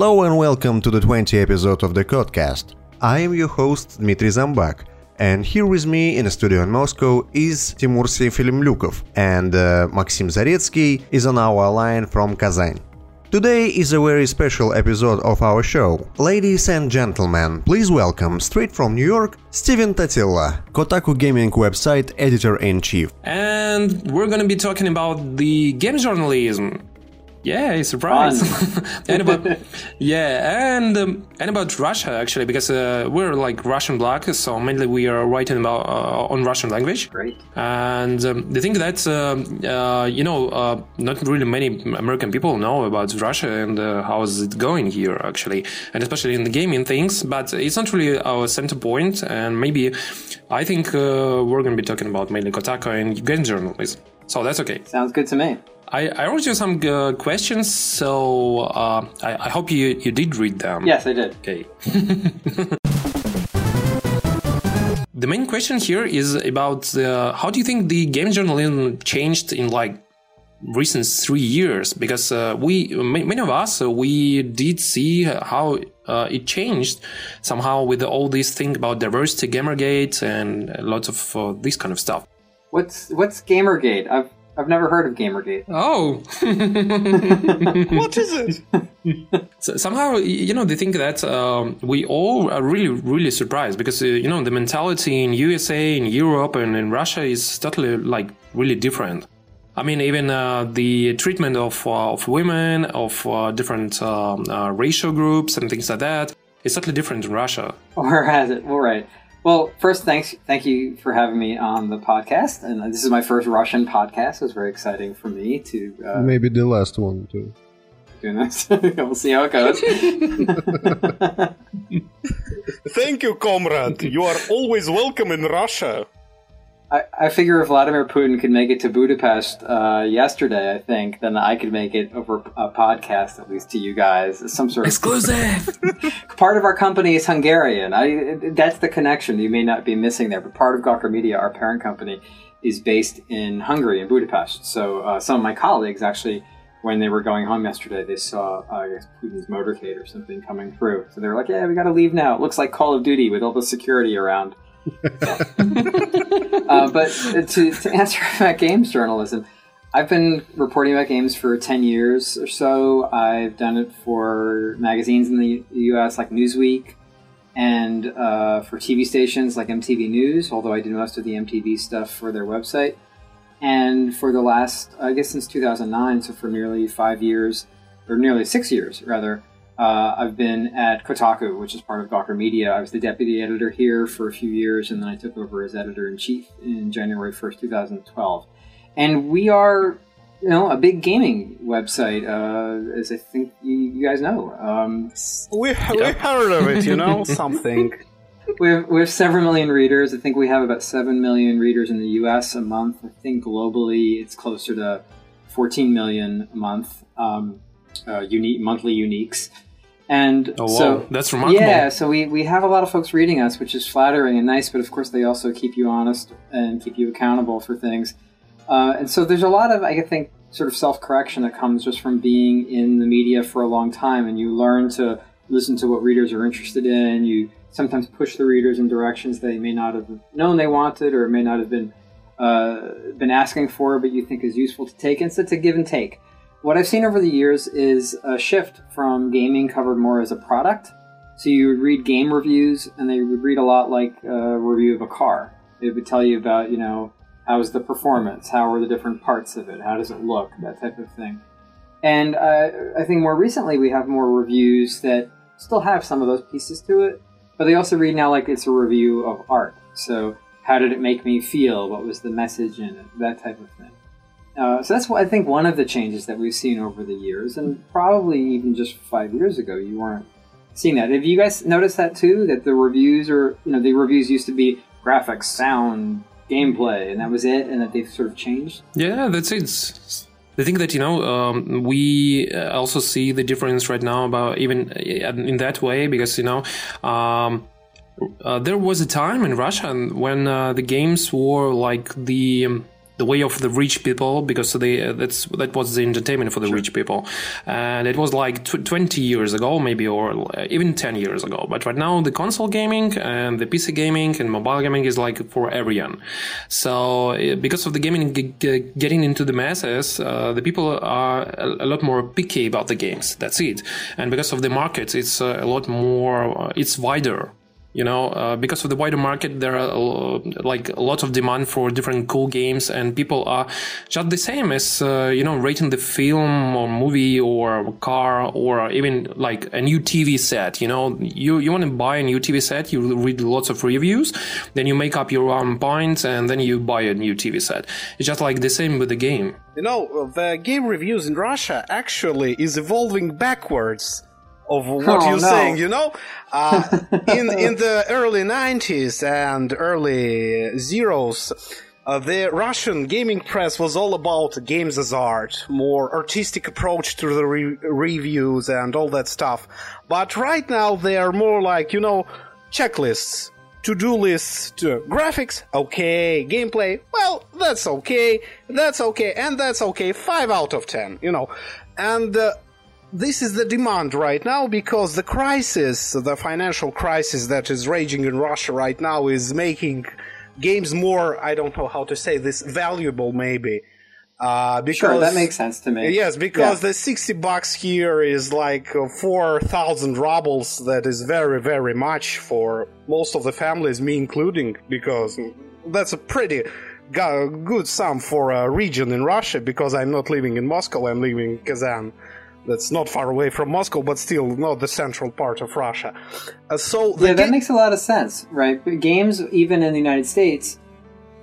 Hello and welcome to the 20th episode of the Catcast. I am your host Dmitriy Zombak, and here with me in a studio in Moscow is Timur Seyfelmlyukov, and uh, Maxim Zaretski is on our line from Kazan. Today is a very special episode of our show. Ladies and gentlemen, please welcome, straight from New York, Stephen Totilo, Kotaku Gaming website editor-in-chief. And we're gonna be talking about the game journalism. Yeah, surprise! and about yeah, and um, and about Russia actually, because uh, we're like Russian black, so mainly we are writing about uh, on Russian language. Great. And um, the thing that um, uh, you know, uh, not really many American people know about Russia and uh, how is it going here actually, and especially in the gaming things. But it's not really our center point, and maybe I think uh, we're going to be talking about mainly Kotaku and game journalism. So that's okay. Sounds good to me. I, I wrote you some uh, questions, so uh, I, I hope you, you did read them. Yes, I did. Okay. the main question here is about uh, how do you think the game journalism changed in like recent three years? Because uh, we many of us uh, we did see how uh, it changed somehow with all these thing about diversity, GamerGate, and lots of uh, this kind of stuff. What's what's GamerGate? I've I've never heard of GamerGate. Oh, what is it? so somehow, you know, they think that um, we all are really, really surprised because uh, you know the mentality in USA, in Europe, and in Russia is totally like really different. I mean, even uh, the treatment of uh, of women, of uh, different um, uh, racial groups, and things like that is totally different in Russia. Or has it? All right. Well, first, thanks, thank you for having me on the podcast, and this is my first Russian podcast. It was very exciting for me to uh, maybe the last one too. Goodness, we'll see how it goes. Thank you, comrade. You are always welcome in Russia. I, I figure if Vladimir Putin could make it to Budapest uh, yesterday, I think, then I could make it over a podcast, at least to you guys. Some sort of exclusive. part of our company is Hungarian. I that's the connection you may not be missing there. But part of Gawker Media, our parent company, is based in Hungary in Budapest. So uh, some of my colleagues actually. When they were going home yesterday, they saw, uh, I guess, Putin's motorcade or something coming through. So they were like, "Yeah, we got to leave now. It looks like Call of Duty with all the security around." uh, but to, to answer about games journalism, I've been reporting about games for 10 years or so. I've done it for magazines in the US like Newsweek and uh, for TV stations like MTV News, although I did most of the MTV stuff for their website. And for the last, I guess since 2009, so for nearly five years, or nearly six years rather, uh, I've been at Kotaku, which is part of Gawker Media. I was the deputy editor here for a few years, and then I took over as editor in chief in January 1st, 2012. And we are, you know, a big gaming website, uh, as I think you, you guys know. Um, we, we heard of it, you know, something. We have, we have several million readers. I think we have about 7 million readers in the US a month. I think globally it's closer to 14 million a month, um, uh, unique monthly uniques. And oh, so that's remarkable. Yeah, so we, we have a lot of folks reading us, which is flattering and nice, but of course they also keep you honest and keep you accountable for things. Uh, and so there's a lot of, I think, sort of self correction that comes just from being in the media for a long time, and you learn to listen to what readers are interested in. You sometimes push the readers in directions they may not have known they wanted or may not have been uh, been asking for, but you think is useful to take. And so it's a give and take. What I've seen over the years is a shift from gaming covered more as a product. So you would read game reviews, and they would read a lot like a review of a car. It would tell you about, you know, how's the performance, how are the different parts of it, how does it look, that type of thing. And I think more recently we have more reviews that still have some of those pieces to it, but they also read now like it's a review of art. So how did it make me feel? What was the message in it? That type of thing. Uh, so that's what I think one of the changes that we've seen over the years, and probably even just five years ago, you weren't seeing that. Have you guys noticed that too? That the reviews are, you know, the reviews used to be graphics, sound, gameplay, and that was it, and that they've sort of changed. Yeah, that's it. I think that you know um, we also see the difference right now about even in that way because you know. Um, uh, there was a time in Russia when uh, the games were like the um, the way of the rich people because they uh, that's that was the entertainment for the sure. rich people. And it was like tw- 20 years ago maybe or uh, even 10 years ago. But right now the console gaming and the pc gaming and mobile gaming is like for everyone. So uh, because of the gaming g- g- getting into the masses uh, the people are a, a, lot more picky about the games. That's it. And because of the markets it's uh, a lot more uh, it's wider you know uh, because of the wider market there are uh, like a lot of demand for different cool games and people are just the same as uh, you know rating the film or movie or car or even like a new tv set you know? You you want to buy a new tv set you read lots of reviews then you make up your own points and then you buy a new tv set. It's just like the same with the game. You know the game reviews in russia actually is evolving backwards of what oh, you're no. saying. You know, uh, in in the early '90s and early zeros. Uh, the Russian gaming press was all about games as art, more artistic approach to the re- reviews and all that stuff. But right now they are more like, you know, checklists, to-do lists, to graphics, okay, gameplay, well, that's okay, that's okay, and that's okay, 5 out of 10, you know. And uh, this is the demand right now because the crisis, the financial crisis that is raging in Russia right now is making games more, I don't know how to say this, valuable maybe. Uh, because, sure, that makes sense to me. Yes, because yeah. the 60 bucks here is like 4,000 rubles. That is very, very much for most of the families, me including, because that's a pretty good sum for a region in Russia because I'm not living in Moscow, I'm living in Kazan that's not far away from Moscow, but still not the central part of Russia. Uh, so yeah, that ga- makes a lot of sense, right? But games, even in the United States,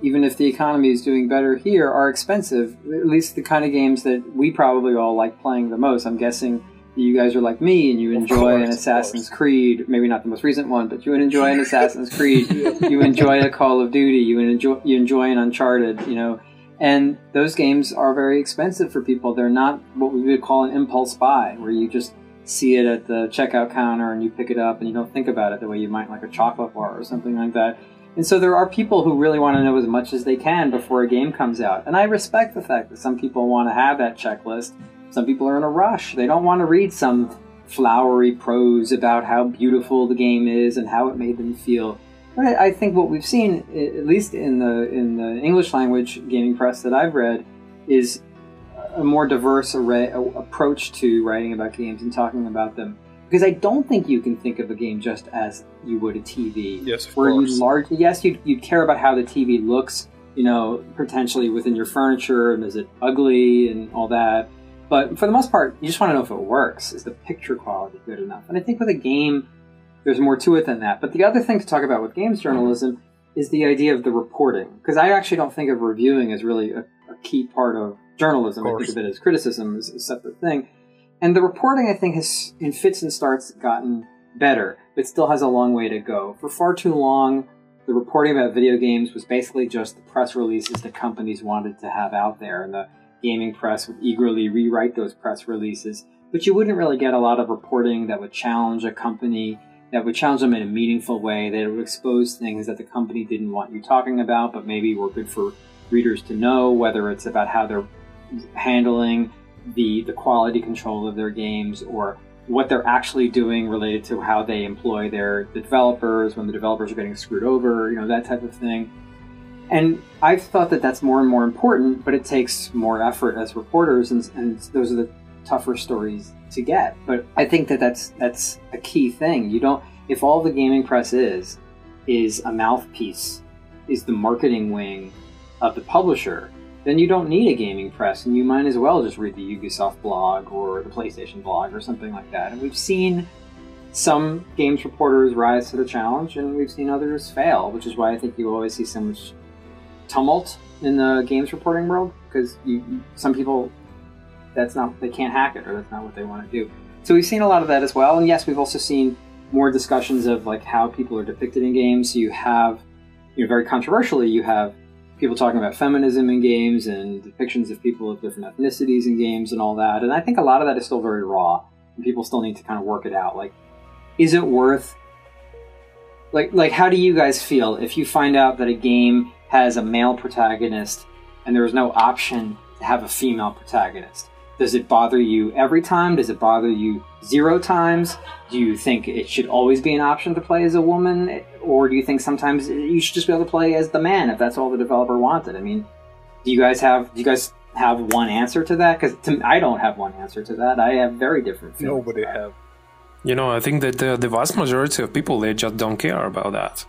even if the economy is doing better here, are expensive. At least the kind of games that we probably all like playing the most. I'm guessing you guys are like me and you enjoy course, an Assassin's Creed, maybe not the most recent one, but you enjoy an Assassin's Creed. you enjoy a Call of Duty. You enjoy you enjoy an Uncharted. You know and those games are very expensive for people. They're not what we would call an impulse buy, where you just see it at the checkout counter and you pick it up and you don't think about it the way you might like a chocolate bar or something like that. And so there are people who really want to know as much as they can before a game comes out. And I respect the fact that some people want to have that checklist. Some people are in a rush. They don't want to read some flowery prose about how beautiful the game is and how it made them feel. I think what we've seen, at least in the in the English language gaming press that I've read, is a more diverse array approach to writing about games and talking about them. Because I don't think you can think of a game just as you would a TV. Yes, of where course. you large yes, you'd, you'd care about how the TV looks, you know, potentially within your furniture and is it ugly and all that. But for the most part, you just want to know if it works. Is the picture quality good enough? And I think with a game there's more to it than that. But the other thing to talk about with games journalism is the idea of the reporting. Because I actually don't think of reviewing as really a, a key part of journalism. Of I think of it as criticism as a separate thing. And the reporting, I think, has in fits and starts gotten better, but still has a long way to go. For far too long, the reporting about video games was basically just the press releases that companies wanted to have out there, and the gaming press would eagerly rewrite those press releases. But you wouldn't really get a lot of reporting that would challenge a company that would challenge them in a meaningful way, that would expose things that the company didn't want you talking about, but maybe were good for readers to know, whether it's about how they're handling the, the quality control of their games or what they're actually doing related to how they employ their the developers when the developers are getting screwed over, you know, that type of thing. And I've thought that that's more and more important, but it takes more effort as reporters, and, and those are the tougher stories to get. But I think that that's that's a key thing. You don't if all the gaming press is is a mouthpiece, is the marketing wing of the publisher, then you don't need a gaming press, and you might as well just read the Ubisoft blog or the PlayStation blog or something like that. And we've seen some games reporters rise to the challenge, and we've seen others fail, which is why I think you always see so much tumult in the games reporting world because you, some people that's not they can't hack it or that's not what they want to do. So we've seen a lot of that as well, and yes, we've also seen more discussions of like how people are depicted in games. So you have, you know, very controversially, you have people talking about feminism in games and depictions of people of different ethnicities in games and all that. And I think a lot of that is still very raw, and people still need to kind of work it out. Like, is it worth? Like, like, how do you guys feel if you find out that a game has a male protagonist and there is no option to have a female protagonist. Does it bother you every time? Does it bother you zero times? Do you think it should always be an option to play as a woman? Or do you think sometimes you should just be able to play as the man if that's all the developer wanted? I mean, do you guys have do you guys have one answer to that? Because I don't have one answer to that. I have very different. Nobody have. You know, I think that the, the vast majority of people they just don't care about that.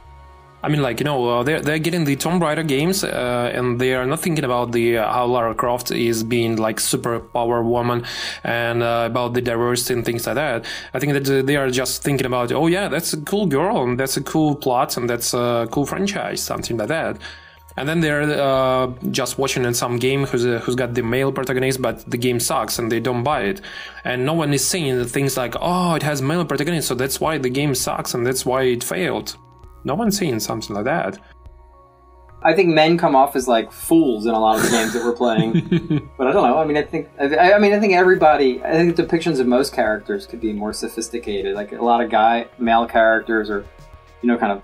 I mean, like you know, uh, they're they're getting the Tomb Raider games, uh, and they are not thinking about the uh, how Lara Croft is being like super power woman, and uh, about the diversity and things like that. I think that they are just thinking about, oh yeah, that's a cool girl, and that's a cool plot, and that's a cool franchise, something like that. And then they're uh, just watching in some game who's uh, who's got the male protagonist, but the game sucks and they don't buy it. And no one is saying things like, "Oh, it has male protagonist, so that's why the game sucks and that's why it failed." No one's saying something like that. I think men come off as like fools in a lot of the games that we're playing, but I don't know. I mean, I think I, I mean, I think everybody. I think depictions of most characters could be more sophisticated. Like a lot of guy male characters are, you know, kind of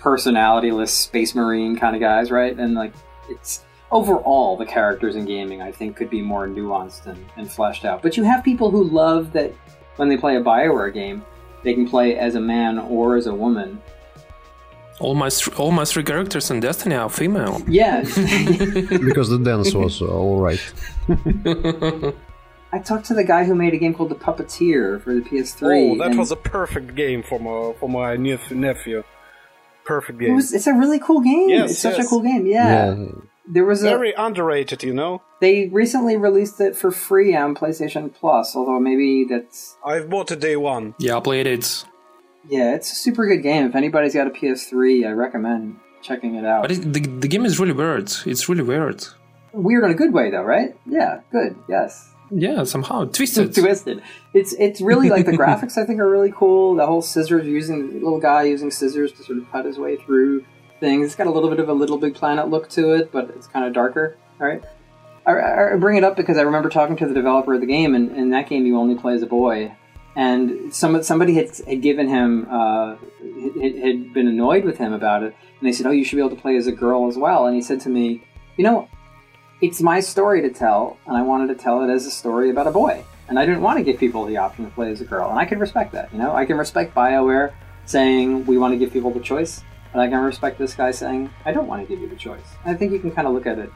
personalityless space marine kind of guys, right? And like it's overall the characters in gaming, I think, could be more nuanced and, and fleshed out. But you have people who love that when they play a Bioware game, they can play as a man or as a woman all my all my three characters in Destiny are female. Yeah, because the dance was uh, all right. I talked to the guy who made a game called The Puppeteer for the PS3. Oh, that was a perfect game for my for my nephew. Perfect game. It was, it's a really cool game. Yes, it's such yes. a cool game. Yeah. yeah. There was very a, underrated, you know. They recently released it for free on PlayStation Plus, although maybe that's. I've bought it day one. Yeah, I played it. Yeah, it's a super good game. If anybody's got a PS3, I recommend checking it out. But it, the, the game is really weird. It's really weird. Weird in a good way, though, right? Yeah, good. Yes. Yeah, somehow twisted. twisted. It's it's really like the graphics. I think are really cool. The whole scissors using little guy using scissors to sort of cut his way through things. It's got a little bit of a Little Big Planet look to it, but it's kind of darker. All right. I, I bring it up because I remember talking to the developer of the game, and in that game you only play as a boy, and some somebody had, had given him uh, had, had been annoyed with him about it, and they said, "Oh, you should be able to play as a girl as well." And he said to me, "You know, it's my story to tell, and I wanted to tell it as a story about a boy, and I didn't want to give people the option to play as a girl, and I can respect that. You know, I can respect Bioware saying we want to give people the choice, and I can respect this guy saying I don't want to give you the choice. I think you can kind of look at it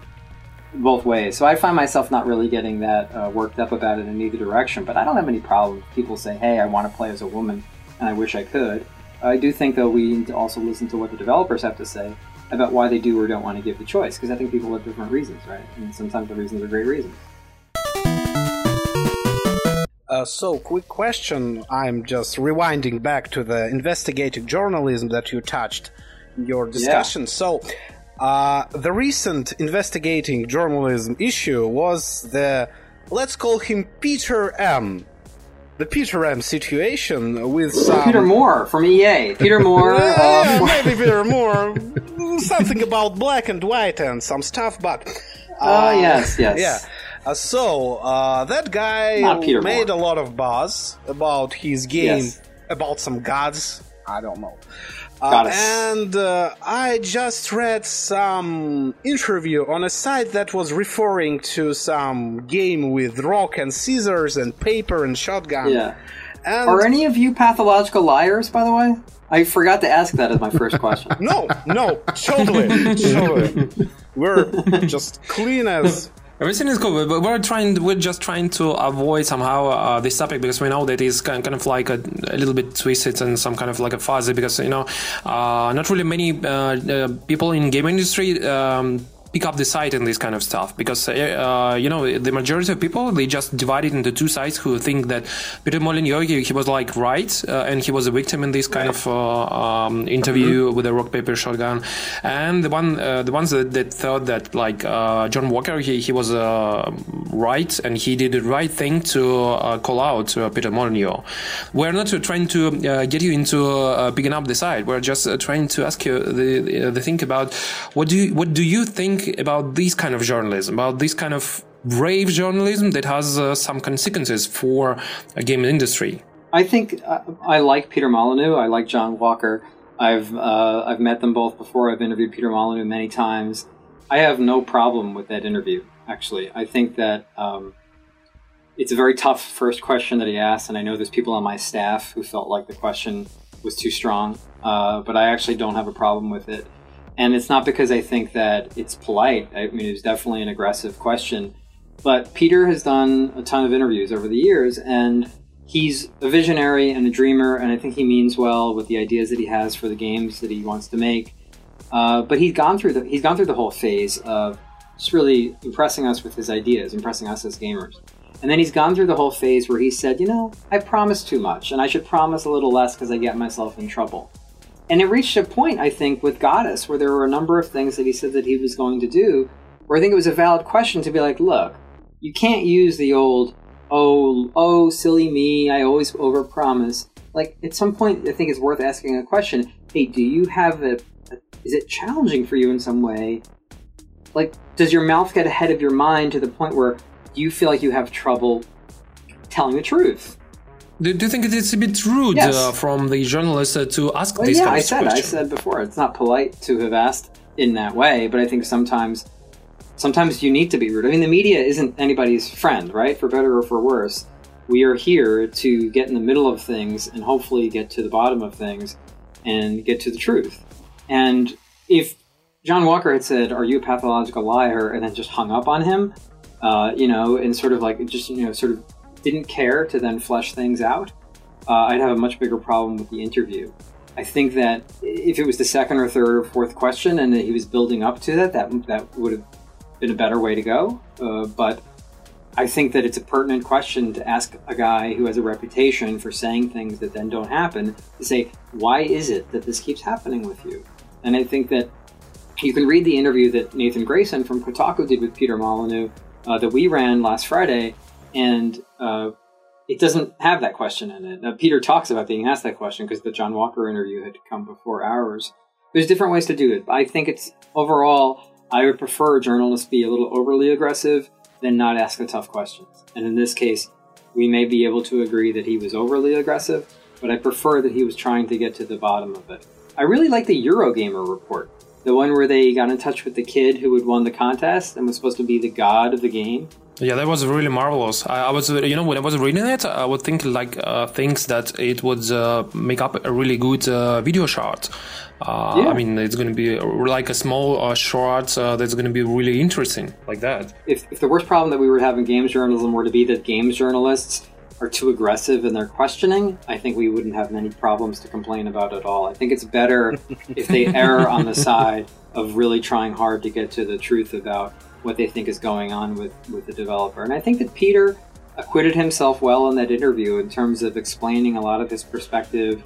both ways. So I find myself not really getting that uh, worked up about it in either direction. But I don't have any problem. People say, "Hey, I want to play as a woman, and I wish I could." I do think though we need to also listen to what the developers have to say about why they do or don't want to give the choice, because I think people have different reasons, right? And sometimes the reasons are great reasons. Uh, so, quick question. I'm just rewinding back to the investigative journalism that you touched in your discussion. Yeah. So, uh, the recent investigating journalism issue was the, let's call him Peter M. The Peter M situation with some... Peter Moore from EA. Peter Moore. yeah, uh, maybe Peter Moore. Something about black and white and some stuff, but. Oh, uh, yes, yes. Yeah. Uh, so, uh, that guy made Moore. a lot of buzz about his game, yes. about some gods. I don't know. Uh, and uh, I just read some interview on a site that was referring to some game with rock and scissors and paper and shotgun. Yeah. And Are any of you pathological liars, by the way? I forgot to ask that as my first question. no, no, totally, totally. We're just clean as Everything is cool, but we're trying. We're just trying to avoid somehow uh, this topic because we know that it's kind of like a, a, little bit twisted and some kind of like a fuzzy because you know, uh, not really many uh, uh people in game industry. Um, pick up the side and this kind of stuff because uh, uh, you know the majority of people they just divide it into two sides who think that Peter Molyneux he, he was like right uh, and he was a victim in this kind right. of uh, um, interview mm-hmm. with a rock paper shotgun and the one uh, the ones that, that, thought that like uh, John Walker he, he was right and he did the right thing to call out Peter Molyneux we're not trying to get you into picking up the side we're just trying to ask you the, the, the think about what do you, what do you think think about this kind of journalism, about this kind of brave journalism that has uh, some consequences for a game industry? I think uh, I like Peter Molyneux. I like John Walker. I've uh, I've met them both before. I've interviewed Peter Molyneux many times. I have no problem with that interview. Actually, I think that um, it's a very tough first question that he asked, and I know there's people on my staff who felt like the question was too strong, uh, but I actually don't have a problem with it. And it's not because I think that it's polite. I mean, it's definitely an aggressive question. But Peter has done a ton of interviews over the years, and he's a visionary and a dreamer, and I think he means well with the ideas that he has for the games that he wants to make. Uh, but he's gone through the he's gone through the whole phase of just really impressing us with his ideas, impressing us as gamers. And then he's gone through the whole phase where he said, you know, I promise too much, and I should promise a little less because I get myself in trouble. And it reached a point, I think, with Godus where there were a number of things that he said that he was going to do, where I think it was a valid question to be like, look, you can't use the old, oh, oh, silly me, I always overpromise. Like, at some point, I think it's worth asking a question hey, do you have a, a is it challenging for you in some way? Like, does your mouth get ahead of your mind to the point where you feel like you have trouble telling the truth? Do, do you think it's a bit rude Yes. uh, from the journalist uh, to ask Well, this yeah, I said, I said before, it's not polite to have asked in that way, but I think sometimes, sometimes you need to be rude. I mean, the media isn't anybody's friend, right? For better or for worse, we are here to get in the middle of things and hopefully get to the bottom of things and get to the truth. And if John Walker had said, "Are you a pathological liar?" and then just hung up on him, uh, you know, and sort of like just you know, sort of didn't care to then flesh things out, uh, I'd have a much bigger problem with the interview. I think that if it was the second or third or fourth question and that he was building up to that, that that would have been a better way to go. Uh, but I think that it's a pertinent question to ask a guy who has a reputation for saying things that then don't happen to say, why is it that this keeps happening with you? And I think that you can read the interview that Nathan Grayson from Kotaku did with Peter Molyneux uh, that we ran last Friday, and uh, it doesn't have that question in it. Now, Peter talks about being asked that question because the John Walker interview had come before ours. There's different ways to do it. I think it's overall, I would prefer journalists be a little overly aggressive than not ask the tough questions. And in this case, we may be able to agree that he was overly aggressive, but I prefer that he was trying to get to the bottom of it. I really like the Eurogamer report, the one where they got in touch with the kid who had won the contest and was supposed to be the god of the game. Yeah, that was really marvelous. I, I was, you know, when I was reading it, I would think like uh, things that it would uh, make up a really good uh, video shot. Uh, Yeah. I mean, it's going to be uh, like a small uh, short uh, that's going to be really interesting, like that. if, if the worst problem that we would have in games journalism were to be that games journalists are too aggressive in their questioning, I think we wouldn't have many problems to complain about at all. I think it's better if they err on the side of really trying hard to get to the truth about what they think is going on with, with the developer. And I think that Peter acquitted himself well in that interview in terms of explaining a lot of his perspective.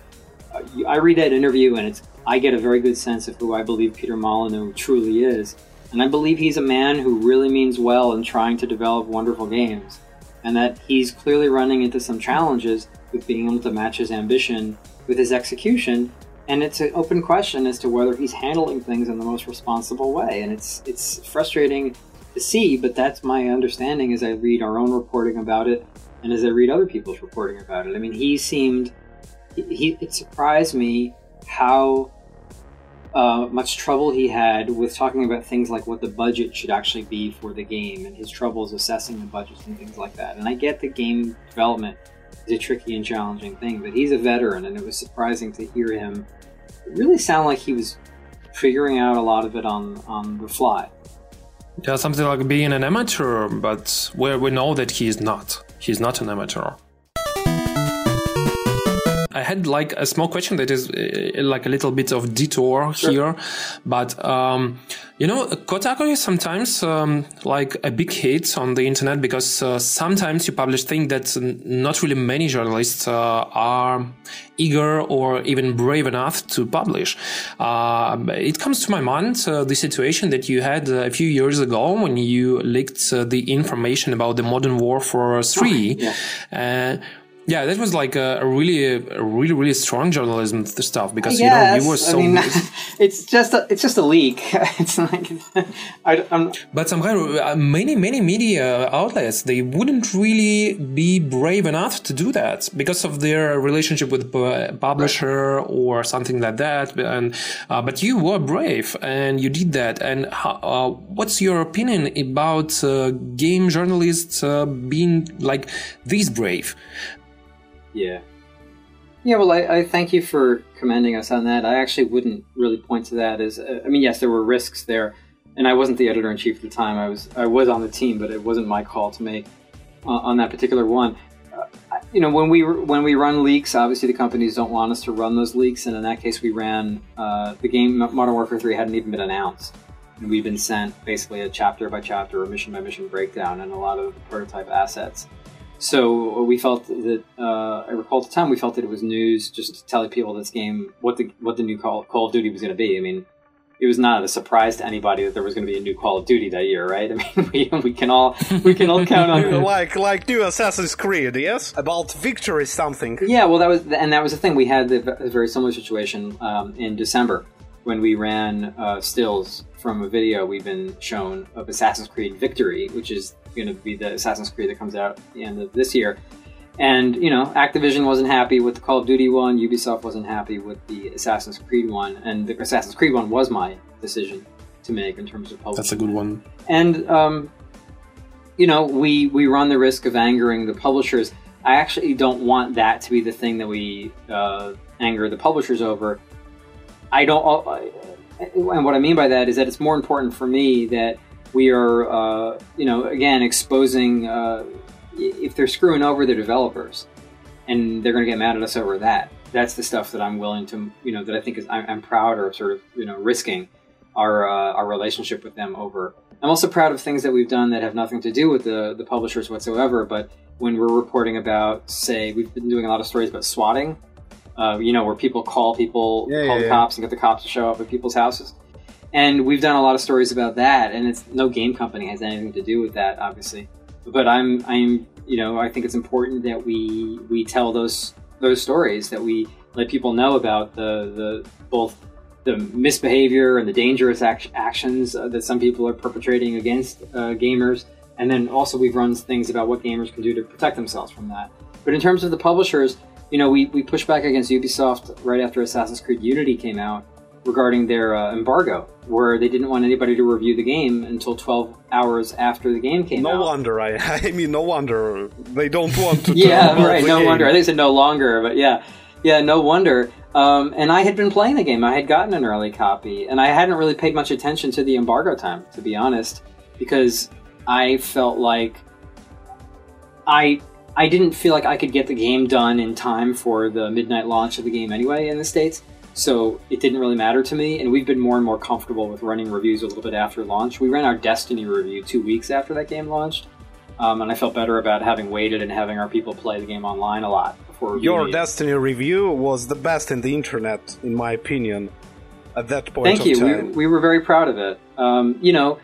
Uh, I read that interview and it's I get a very good sense of who I believe Peter Molyneux truly is. And I believe he's a man who really means well in trying to develop wonderful games. And that he's clearly running into some challenges with being able to match his ambition with his execution. And it's an open question as to whether he's handling things in the most responsible way. And it's it's frustrating to see, but that's my understanding as I read our own reporting about it and as I read other people's reporting about it. I mean, he seemed he, it surprised me how uh, much trouble he had with talking about things like what the budget should actually be for the game and his troubles assessing the budgets and things like that. And I get the game development a tricky and challenging thing, but he's a veteran, and it was surprising to hear him really sound like he was figuring out a lot of it on on the fly. Yeah, something like being an amateur, but where we know that he is not. He's not an amateur. I had like a small question that is uh, like a little bit of detour here, but um, you know, Kotaku is sometimes um, like a big hit on the internet because uh, sometimes you publish things that not really many journalists uh, are eager or even brave enough to publish. Uh, it comes to my mind uh, the situation that you had a few years ago when you leaked uh, the information about the Modern Warfare 3. yeah. Yeah, that was like a, a really, a really, really strong journalism stuff because you know you were so. I mean, it's just a, it's just a leak. it's like, I, am But somehow, uh, many, many media outlets they wouldn't really be brave enough to do that because of their relationship with publisher right. or something like that. And uh, but you were brave and you did that. And how, uh, what's your opinion about uh, game journalists uh, being like this brave? Yeah. Yeah, well, I, I, thank you for commending us on that. I actually wouldn't really point to that as, uh, I mean, yes, there were risks there, and I wasn't the editor in chief at the time. I was, I was on the team, but it wasn't my call to make uh, on that particular one. Uh, you know, when we when we run leaks, obviously the companies don't want us to run those leaks, and in that case, we ran uh, the game Modern Warfare Three hadn't even been announced, and we've been sent basically a chapter by chapter or mission by mission breakdown and a lot of prototype assets. So we felt that uh, I recall at the time we felt that it was news just to tell people this game what the what the new Call, Call of Duty was going to be. I mean, it was not a surprise to anybody that there was going to be a new Call of Duty that year, right? I mean, we, we can all we can all count on like like new Assassin's Creed, yes, about victory something. Yeah, well, that was and that was the thing. We had a very similar situation um, in December when we ran uh, stills from a video we've been shown of Assassin's Creed Victory, which is going to be the Assassin's Creed that comes out at the end of this year. And you know, Activision wasn't happy with the Call of Duty one. Ubisoft wasn't happy with the Assassin's Creed one, and the Assassin's Creed one was my decision to make in terms of publishing. That's a good one. And um, you know, we we run the risk of angering the publishers. I actually don't want that to be the thing that we uh, anger the publishers over. I don't. Uh, and what I mean by that is that it's more important for me that we are, uh, you know, again, exposing uh, if they're screwing over their developers, and they're going to get mad at us over that. That's the stuff that I'm willing to, you know, that I think is I'm, I'm proud of, sort of, you know, risking our uh, our relationship with them over. I'm also proud of things that we've done that have nothing to do with the the publishers whatsoever. But when we're reporting about, say, we've been doing a lot of stories about swatting. Uh, you know, where people call people, yeah, call yeah, the cops, and get the cops to show up at people's houses and we've done a lot of stories about that and it's no game company has anything to do with that obviously. But i'm i'm you know i think it's important that we we tell those those stories that we let people know about the the both the misbehavior and the dangerous act- actions uh, that some people are perpetrating against uh, gamers. And then also we've run things about what gamers can do to protect themselves from that. But in terms of the publishers you know we, we pushed back against ubisoft right after assassin's creed unity came out regarding their uh, embargo, where they didn't want anybody to review the game until 12 hours after the game came no out. No wonder, I, I mean, no wonder they don't want to. yeah, right. No game. wonder. I think said no longer, but yeah, yeah, no wonder. Um, and I had been playing the game. I had gotten an early copy, and I hadn't really paid much attention to the embargo time, to be honest, because I felt like I I didn't feel like I could get the game done in time for the midnight launch of the game anyway in the states. So it didn't really matter to me, and we've been more and more comfortable with running reviews a little bit after launch. We ran our Destiny review two weeks after that game launched, um, and I felt better about having waited and having our people play the game online a lot before. Your Destiny review was the best in the internet, in my opinion, at that point. Thank you. We, we, were very proud of it. Um, you know,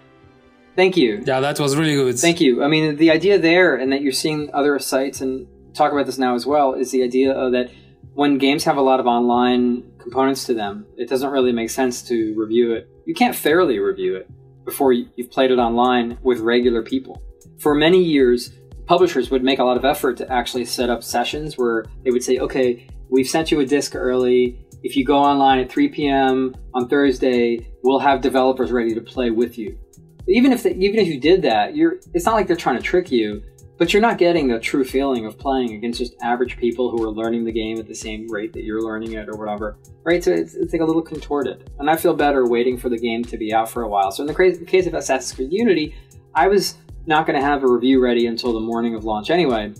thank you. Yeah, that was really good. Thank you. I mean, the idea there, and that you're seeing other sites and talk about this now as well, is the idea that when games have a lot of online components to them, it doesn't really make sense to review it. You can't fairly review it before you've played it online with regular people. For many years, publishers would make a lot of effort to actually set up sessions where they would say, okay, we've sent you a disc early. If you go online at 3 p.m. on Thursday, we'll have developers ready to play with you. Even if they, even if you did that, you're it's not like they're trying to trick you but you're not getting the true feeling of playing against just average people who are learning the game at the same rate that you're learning it or whatever right? So it's, it's like a little contorted. And i feel better waiting for the game to be out for a while. So in the case of assassin's creed unity i was not going to have a review ready until the morning of launch anyway.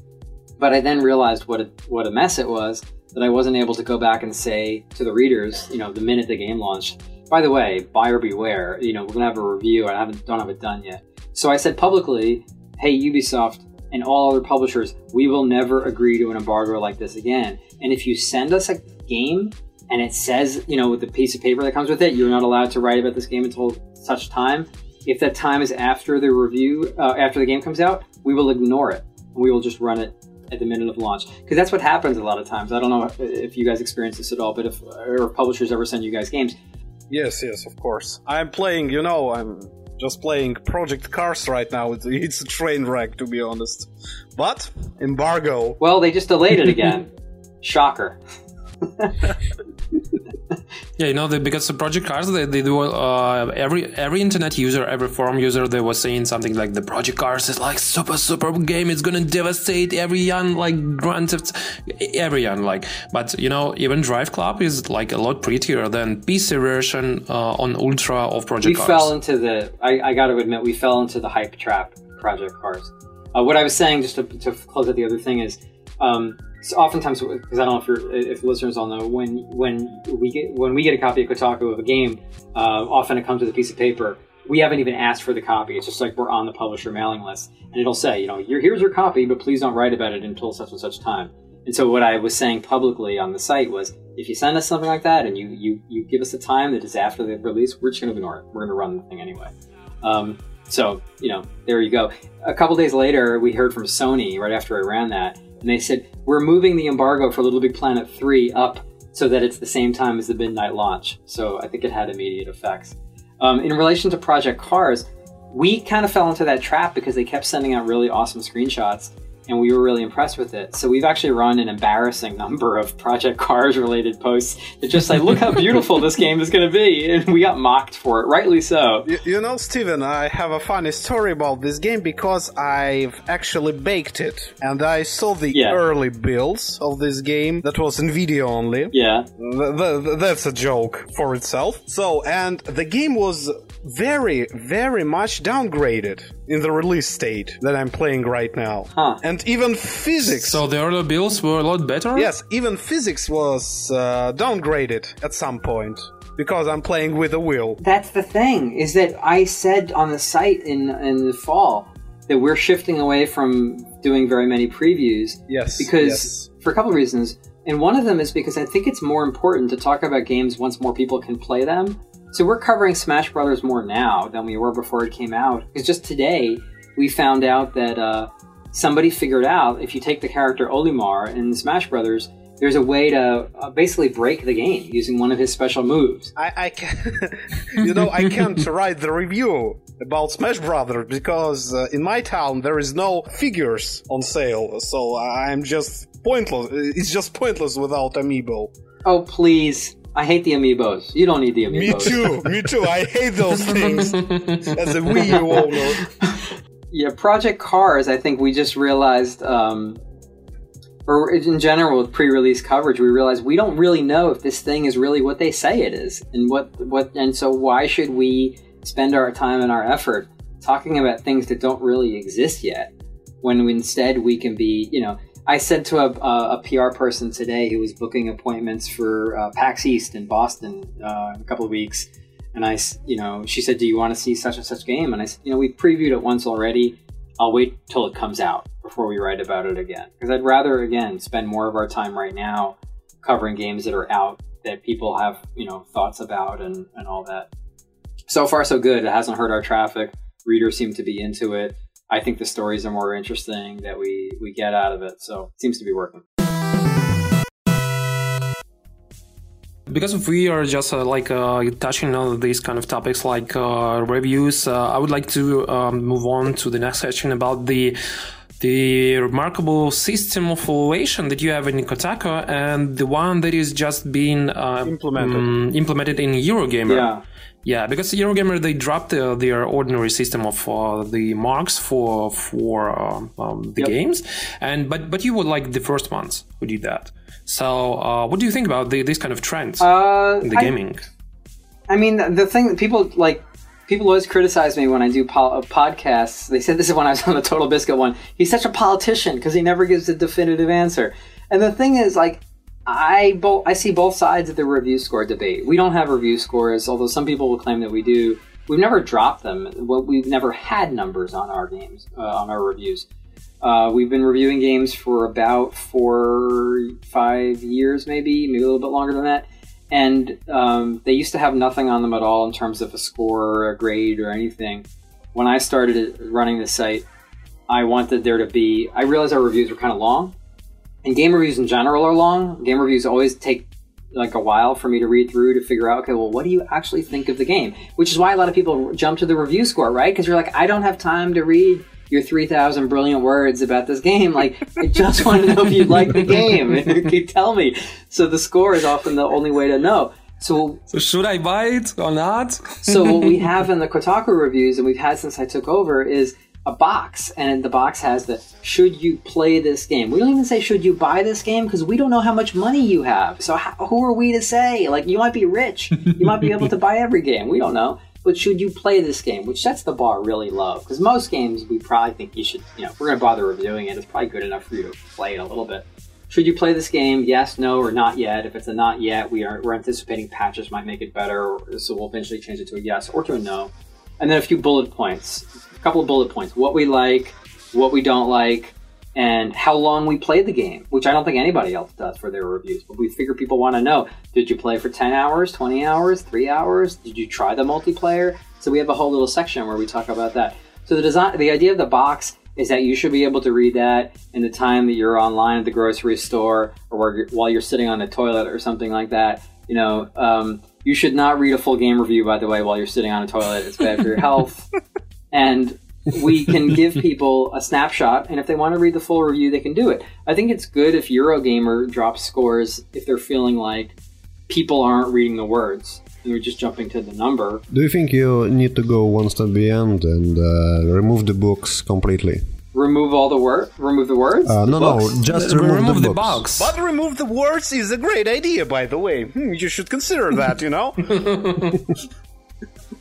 But i then realized what a, what a mess it was that i wasn't able to go back and say to the readers you know the minute the game launched by the way buyer beware. You know we're going to have a review. I haven't don't have it done yet. So i said publicly hey ubisoft and all other publishers, we will never agree to an embargo like this again. And if you send us a game and it says, you know, with the piece of paper that comes with it, you're not allowed to write about this game until such time. If that time is after the review, uh, after the game comes out, we will ignore it. And we will just run it at the minute of launch because that's what happens a lot of times. I don't know if you guys experience this at all, but if or if publishers ever send you guys games. Yes, yes, of course. I'm playing. You know, I'm just playing Project Cars right now. It's, it's a train wreck, to be honest. But embargo. Well, they just delayed it again. Shocker. yeah, you know, the, because the Project Cars, they, they do uh, every every internet user, every forum user, they was saying something like the Project Cars is like super super game. It's gonna devastate every young like Grand Theft, every young like. But you know, even Drive Club is like a lot prettier than PC version uh, on Ultra of Project we Cars. We fell into the. I, I got to admit, we fell into the hype trap. Project Cars. Uh, what I was saying, just to, to close out the other thing, is um, so oftentimes because I don't know if, if listeners all know when when we get when we get a copy of Kotaku of a game, uh, often it comes with a piece of paper. We haven't even asked for the copy. It's just like we're on the publisher mailing list, and it'll say, you know, here's your copy, but please don't write about it until such and such time. And so what I was saying publicly on the site was, if you send us something like that and you you, you give us a time that is after the release, we're just going to ignore it. We're going to run the thing anyway. Um, so you know, there you go. A couple days later, we heard from Sony right after I ran that and they said, We're moving the embargo for Little Big Planet 3 up so that it's the same time as the midnight launch. So I think it had immediate effects. Um, in relation to Project Cars, we kind of fell into that trap because they kept sending out really awesome screenshots and we were really impressed with it. So we've actually run an embarrassing number of Project Cars related posts that just say, look how beautiful this game is going to be. And we got mocked for it, rightly so. You, you, know, Stephen, I have a funny story about this game because I've actually baked it and I saw the yeah. early builds of this game that was NVIDIA only. Yeah. That's a joke for itself. So, and the game was very, very much downgraded in the release state that I'm playing right now. Huh. And even physics. So the early builds were a lot better? Yes, even physics was uh, downgraded at some point because I'm playing with a wheel. That's the thing, is that I said on the site in, in the fall that we're shifting away from doing very many previews. Yes. Because, yes. for a couple of reasons. And one of them is because I think it's more important to talk about games once more people can play them so we're covering Smash Brothers more now than we were before it came out. Because just today we found out that uh, somebody figured out if you take the character Olimar in Smash Brothers, there's a way to uh, basically break the game using one of his special moves. I, I can, you know, I can't write the review about Smash Brothers because uh, in my town there is no figures on sale, so I'm just pointless. It's just pointless without amiibo. Oh please! I hate the amiibos. You don't need the amiibos. Me too. Me too. I hate those things as a Wii U owner. Yeah, Project Cars. I think we just realized, um, or in general with pre-release coverage, we realized we don't really know if this thing is really what they say it is, and what what. And so, why should we spend our time and our effort talking about things that don't really exist yet, when instead we can be, you know I said to a, a, PR person today who was booking appointments for uh, PAX East in Boston uh, in a couple of weeks, and I, you know, she said, "Do you want to see such and such game?" And I said, "You know, we previewed it once already. I'll wait till it comes out before we write about it again because I'd rather again spend more of our time right now covering games that are out that people have you know thoughts about and and all that. So far, so good. It hasn't hurt our traffic. Readers seem to be into it. I think the stories are more interesting that we we get out of it. So it seems to be working. because we are just uh, like uh, touching on these kind of topics like uh, reviews, uh, I would like to um, move on to the next section about the the remarkable system of evaluation that you have in Kotaku and the one that is just being uh, implemented um, implemented in Eurogamer. Yeah. Yeah, because Eurogamer they dropped uh, their ordinary system of uh, the marks for for uh, um, the yep. games, and but but you were like the first ones who did that. So uh, what do you think about the, this kind of trend uh, in the I, gaming? I mean, the thing that people like people always criticize me when I do po- uh, podcasts. They said this is when I was on the Total Biscuit one. He's such a politician because he never gives a definitive answer. And the thing is, like, I both I see both sides of the review score debate. We don't have review scores, although some people will claim that we do. We've never dropped them. Well, we've never had numbers on our games uh, on our reviews. Uh, we've been reviewing games for about four, five years, maybe, maybe a little bit longer than that. And um, they used to have nothing on them at all in terms of a score or a grade or anything. When I started running the site, I wanted there to be. I realized our reviews were kind of long and game reviews in general are long. Game reviews always take like a while for me to read through to figure out, okay, well, what do you actually think of the game? Which is why a lot of people jump to the review score, right? Because you're like, I don't have time to read your 3,000 brilliant words about this game. Like, I just want to know if you like the game. And tell me. So the score is often the only way to know. So, so should I buy it or not? so what we have in the Kotaku reviews, and we've had since I took over, is a box, and the box has the should you play this game. We don't even say should you buy this game because we don't know how much money you have. So how, who are we to say? Like you might be rich, you might be able to buy every game. We don't know. But should you play this game, which sets the bar really low? Because most games, we probably think you should. You know, if we're going to bother reviewing it, it's probably good enough for you to play it a little bit. Should you play this game? Yes, no, or not yet. If it's a not yet, we are we're anticipating patches might make it better, so we'll eventually change it to a yes or to a no. And then a few bullet points couple of bullet points what we like, what we don't like, and how long we played the game, which I don't think anybody else does for their reviews. But we figure people want to know did you play for 10 hours, 20 hours, 3 hours? Did you try the multiplayer? So we have a whole little section where we talk about that. So the design, the idea of the box is that you should be able to read that in the time that you're online at the grocery store or while you're sitting on the toilet or something like that. You know, um, you should not read a full game review, by the way, while you're sitting on a toilet. It's bad for your health and we can give people a snapshot and if they want to read the full review they can do it i think it's good if eurogamer drops scores if they're feeling like people aren't reading the words and they're just jumping to the number do you think you need to go one step beyond and uh, remove the books completely remove all the word remove the words uh, the no books? no just remove, remove the, the box. box But remove the words is a great idea, by the way. Hmm, you should consider that, you know?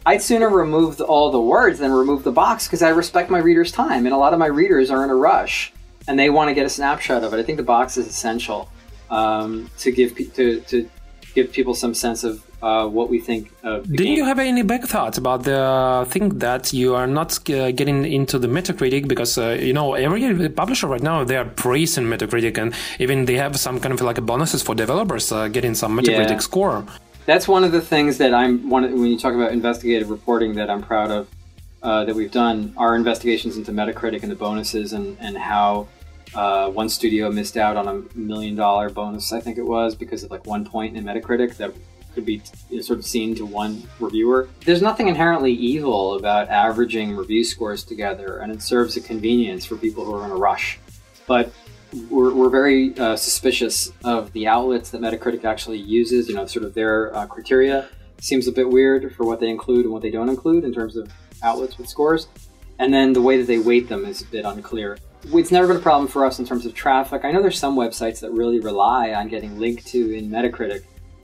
I'd sooner remove all the words than remove the box because I respect my readers' time, and a lot of my readers are in a rush and they want to get a snapshot of it. I think the box is essential um, to give pe- to to give people some sense of uh, what we think of Didn't you have any back thoughts about the thing that you are not uh, getting into the Metacritic because uh, you know every publisher right now they are praising Metacritic and even they have some kind of like bonuses for developers uh, getting some Metacritic Yeah. score. That's one of the things that I'm one of, when you talk about investigative reporting that I'm proud of uh, that we've done our investigations into Metacritic and the bonuses and and how uh, one studio missed out on a million dollar bonus I think it was because of like one point in Metacritic that could be you know, sort of seen to one reviewer. There's nothing inherently evil about averaging review scores together, and it serves a convenience for people who are in a rush. But we're, we're very uh, suspicious of the outlets that Metacritic actually uses. You know, sort of their uh, criteria seems a bit weird for what they include and what they don't include in terms of outlets with scores. And then the way that they weight them is a bit unclear. It's never been a problem for us in terms of traffic. I know there's some websites that really rely on getting linked to in Metacritic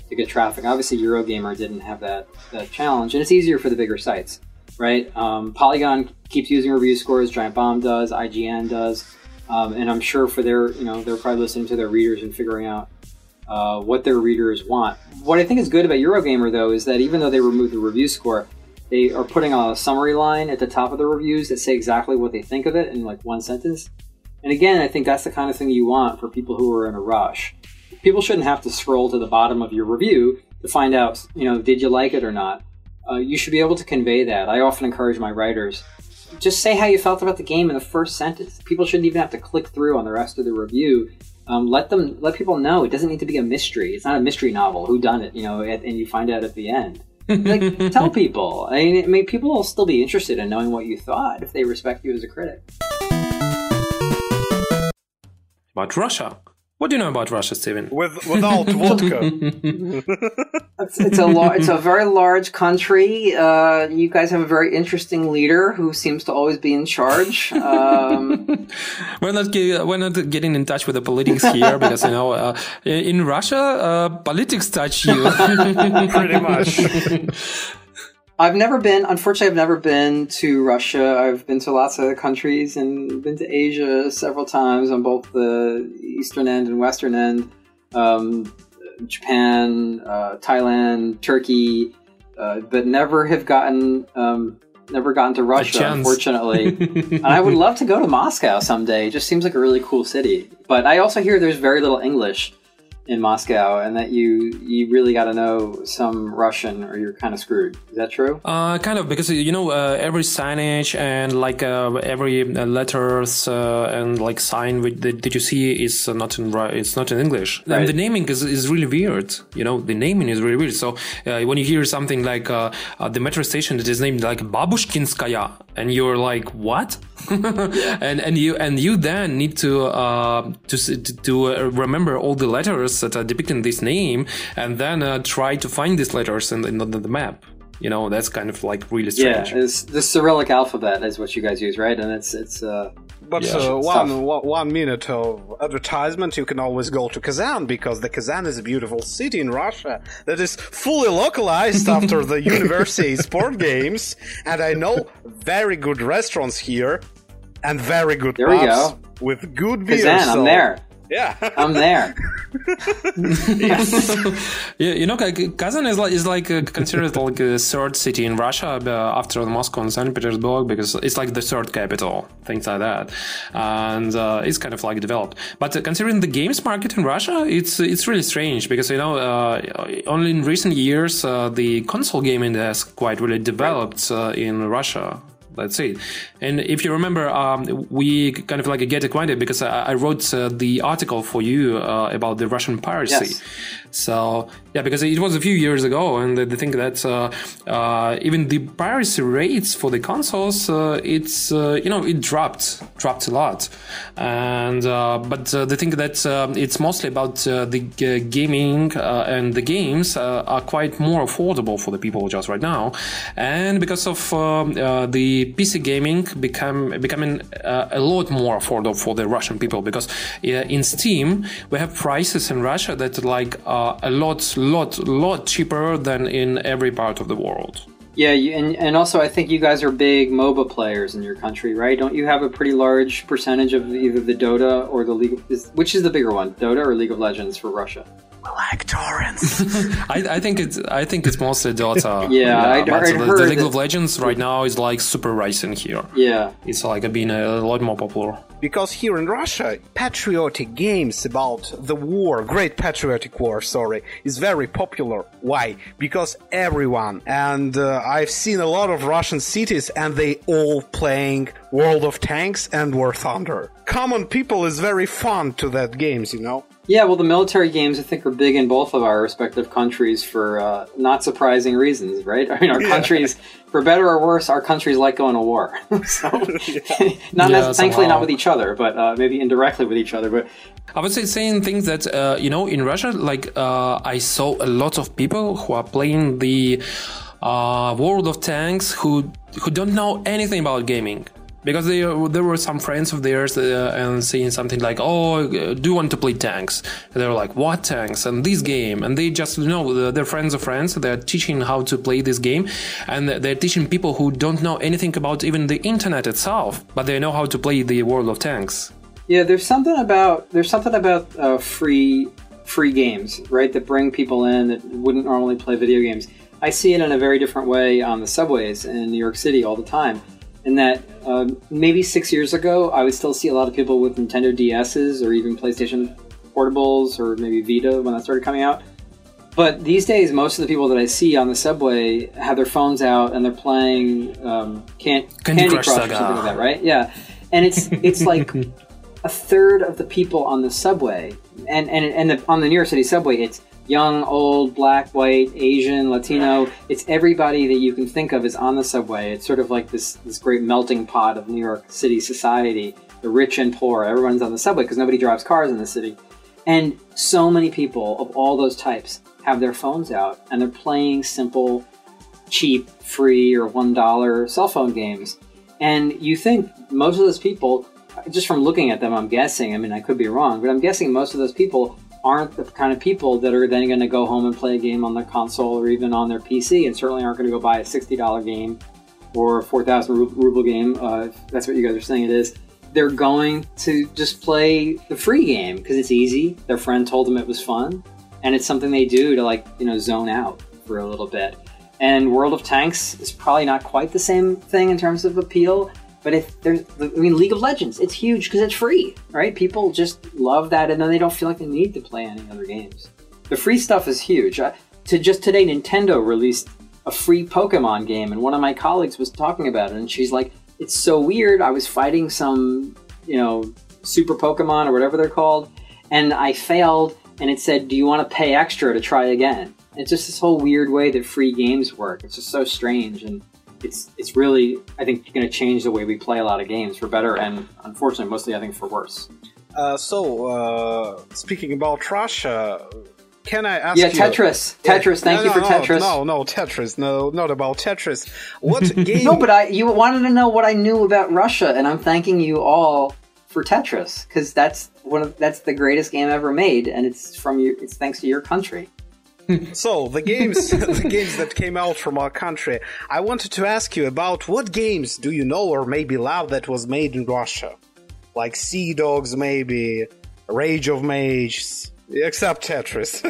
to get traffic. Obviously, Eurogamer didn't have that, that challenge, and it's easier for the bigger sites, right? Um, Polygon keeps using review scores. Giant Bomb does. IGN does. Um, and I'm sure for their, you know, they're probably listening to their readers and figuring out uh, what their readers want. What I think is good about Eurogamer, though, is that even though they remove the review score, they are putting a summary line at the top of the reviews that say exactly what they think of it in like one sentence. And again, I think that's the kind of thing you want for people who are in a rush. People shouldn't have to scroll to the bottom of your review to find out, you know, did you like it or not. Uh, you should be able to convey that. I often encourage my writers just say how you felt about the game in the first sentence. People shouldn't even have to click through on the rest of the review. Um, let them let people know it doesn't need to be a mystery. It's not a mystery novel. Who done it? You know, and, and you find out at the end. like tell people. I mean, I mean, people will still be interested in knowing what you thought if they respect you as a critic. About Russia. What do you know about Russia, Stephen? With, without vodka. It's, it's a lar- it's a very large country. Uh, you guys have a very interesting leader who seems to always be in charge. Um, We're not ge- we're not getting in touch with the politics here because you know uh, in Russia uh, politics touch you. Pretty much. I've never been, unfortunately, I've never been to Russia. I've been to lots of countries and been to Asia several times on both the eastern end and western end. Um, Japan, uh, Thailand, Turkey, uh, but never have gotten, um, never gotten to Russia, unfortunately. and I would love to go to Moscow someday. It just seems like a really cool city. But I also hear there's very little English. In Moscow, and that you you really got to know some Russian or you're kind of screwed. Is that true? Uh, kind of because you know uh, every signage and like uh, every uh, letters uh, and like sign that, that you see is not in it's not in English. Right. And the naming is, is really weird. You know the naming is really weird. So uh, when you hear something like the metro station that is named like Babushkinskaya, and you're like what? and and you and you then need to to to remember all the letters letters that are depicting this name and then uh, try to find these letters in, in the, the, map you know that's kind of like really strange yeah it's, the cyrillic alphabet is what you guys use right and it's it's uh but yeah, uh, one, one minute of advertisement, you can always go to Kazan because the Kazan is a beautiful city in Russia that is fully localized after the university sport games, and I know very good restaurants here and very good there pubs with good beer. Kazan, so. I'm there. Yeah, I'm there. yeah, you know, Kazan is like is like uh, considered like a third city in Russia uh, after Moscow and Saint Petersburg because it's like the third capital, things like that, and uh, it's kind of like developed. But uh, considering the games market in Russia, it's it's really strange because you know uh, only in recent years uh, the console gaming has quite really developed in Russia let's say. And if you remember, um, we kind of like get acquainted because I, I wrote uh, the article for you uh, about the Russian piracy. Yes. So yeah, because it was a few years ago, and they think that uh, uh, even the piracy rates for the consoles, uh, it's uh, you know it dropped, dropped a lot, and uh, but uh, they think that it's mostly about the gaming and the games are quite more affordable for the people just right now, and because of um, the PC gaming become becoming a lot more affordable for the Russian people because in Steam we have prices in Russia that like a lot, lot, lot cheaper than in every part of the world. Yeah, and and also I think you guys are big MOBA players in your country, right? Don't you have a pretty large percentage of either the Dota or the League? Of, which is the bigger one, Dota or League of Legends for Russia? Like torrents. I, I, think it's I think it's mostly Dota. yeah, I, but I the, heard the League of Legends right now is like super rising here. Yeah, it's like being a lot more popular. Because here in Russia, patriotic games about the war, Great Patriotic War, sorry, is very popular. Why? Because everyone, and uh, I've seen a lot of Russian cities, and they all playing World of Tanks and War Thunder. Common people is very fond to that games, you know. Yeah, well, the military games I think are big in both of our respective countries for uh, not surprising reasons, right? I mean, our yeah. countries, for better or worse, our countries like going to war. so, not yeah, thankfully not with each other, but uh, maybe indirectly with each other. But I would say saying things that uh, you know in Russia, like uh, I saw a lot of people who are playing the uh, World of Tanks who who don't know anything about gaming because they, there were some friends of theirs uh, and saying something like, "Oh, do you want to play tanks?" And they were like, "What tanks?" And this game, and they just you know they're friends of friends. They're teaching how to play this game, and they're teaching people who don't know anything about even the internet itself, but they know how to play the World of Tanks. Yeah, there's something about there's something about uh, free free games, right? That bring people in that wouldn't normally play video games. I see it in a very different way on the subways in New York City all the time in that uh, maybe six years ago, I would still see a lot of people with Nintendo DSs or even PlayStation portables or maybe Vita when that started coming out. But these days, most of the people that I see on the subway have their phones out and they're playing um, can- Candy, Candy Crush, Crush or something like that, right? Yeah, and it's it's like a third of the people on the subway, and and and the, on the New York City subway, it's young, old, black, white, Asian, Latino. It's everybody that you can think of is on the subway. It's sort of like this this great melting pot of New York City society. The rich and poor, everyone's on the subway because nobody drives cars in the city. And so many people of all those types have their phones out and they're playing simple, cheap, free, or $1 cell phone games. And you think most of those people, just from looking at them, I'm guessing, I mean, I could be wrong, but I'm guessing most of those people aren't the kind of people that are then going to go home and play a game on their console or even on their PC, and certainly aren't going to go buy a $60 game or a 4,000 ruble game. Uh, that's what you guys are saying it is. They're going to just play the free game because it's easy. Their friend told them it was fun, and it's something they do to like you know zone out for a little bit. And World of Tanks is probably not quite the same thing in terms of appeal, But if there's, I mean, League of Legends, it's huge because it's free, right? People just love that, and then they don't feel like they need to play any other games. The free stuff is huge. I, to just today, Nintendo released a free Pokemon game, and one of my colleagues was talking about it, and she's like, "It's so weird. I was fighting some, you know, Super Pokemon or whatever they're called, and I failed, and it said, "Do you want to pay extra to try again?" It's just this whole weird way that free games work. It's just so strange, and it's it's really I think going to change the way we play a lot of games for better, and unfortunately, mostly I think for worse. Uh, so, uh, speaking about Russia, can I ask you? yeah, you? Tetris. Tetris. Thank no, you for no, Tetris. No, no, Tetris. No, not about Tetris. What game? no, but I you wanted to know what I knew about Russia, and I'm thanking you all for Tetris because that's one of that's the greatest game ever made, and it's from you. It's thanks to your country. So the games, the games that came out from our country. I wanted to ask you about what games do you know or maybe love that was made in Russia, like Sea Dogs, maybe Rage of Mages. Except Tetris.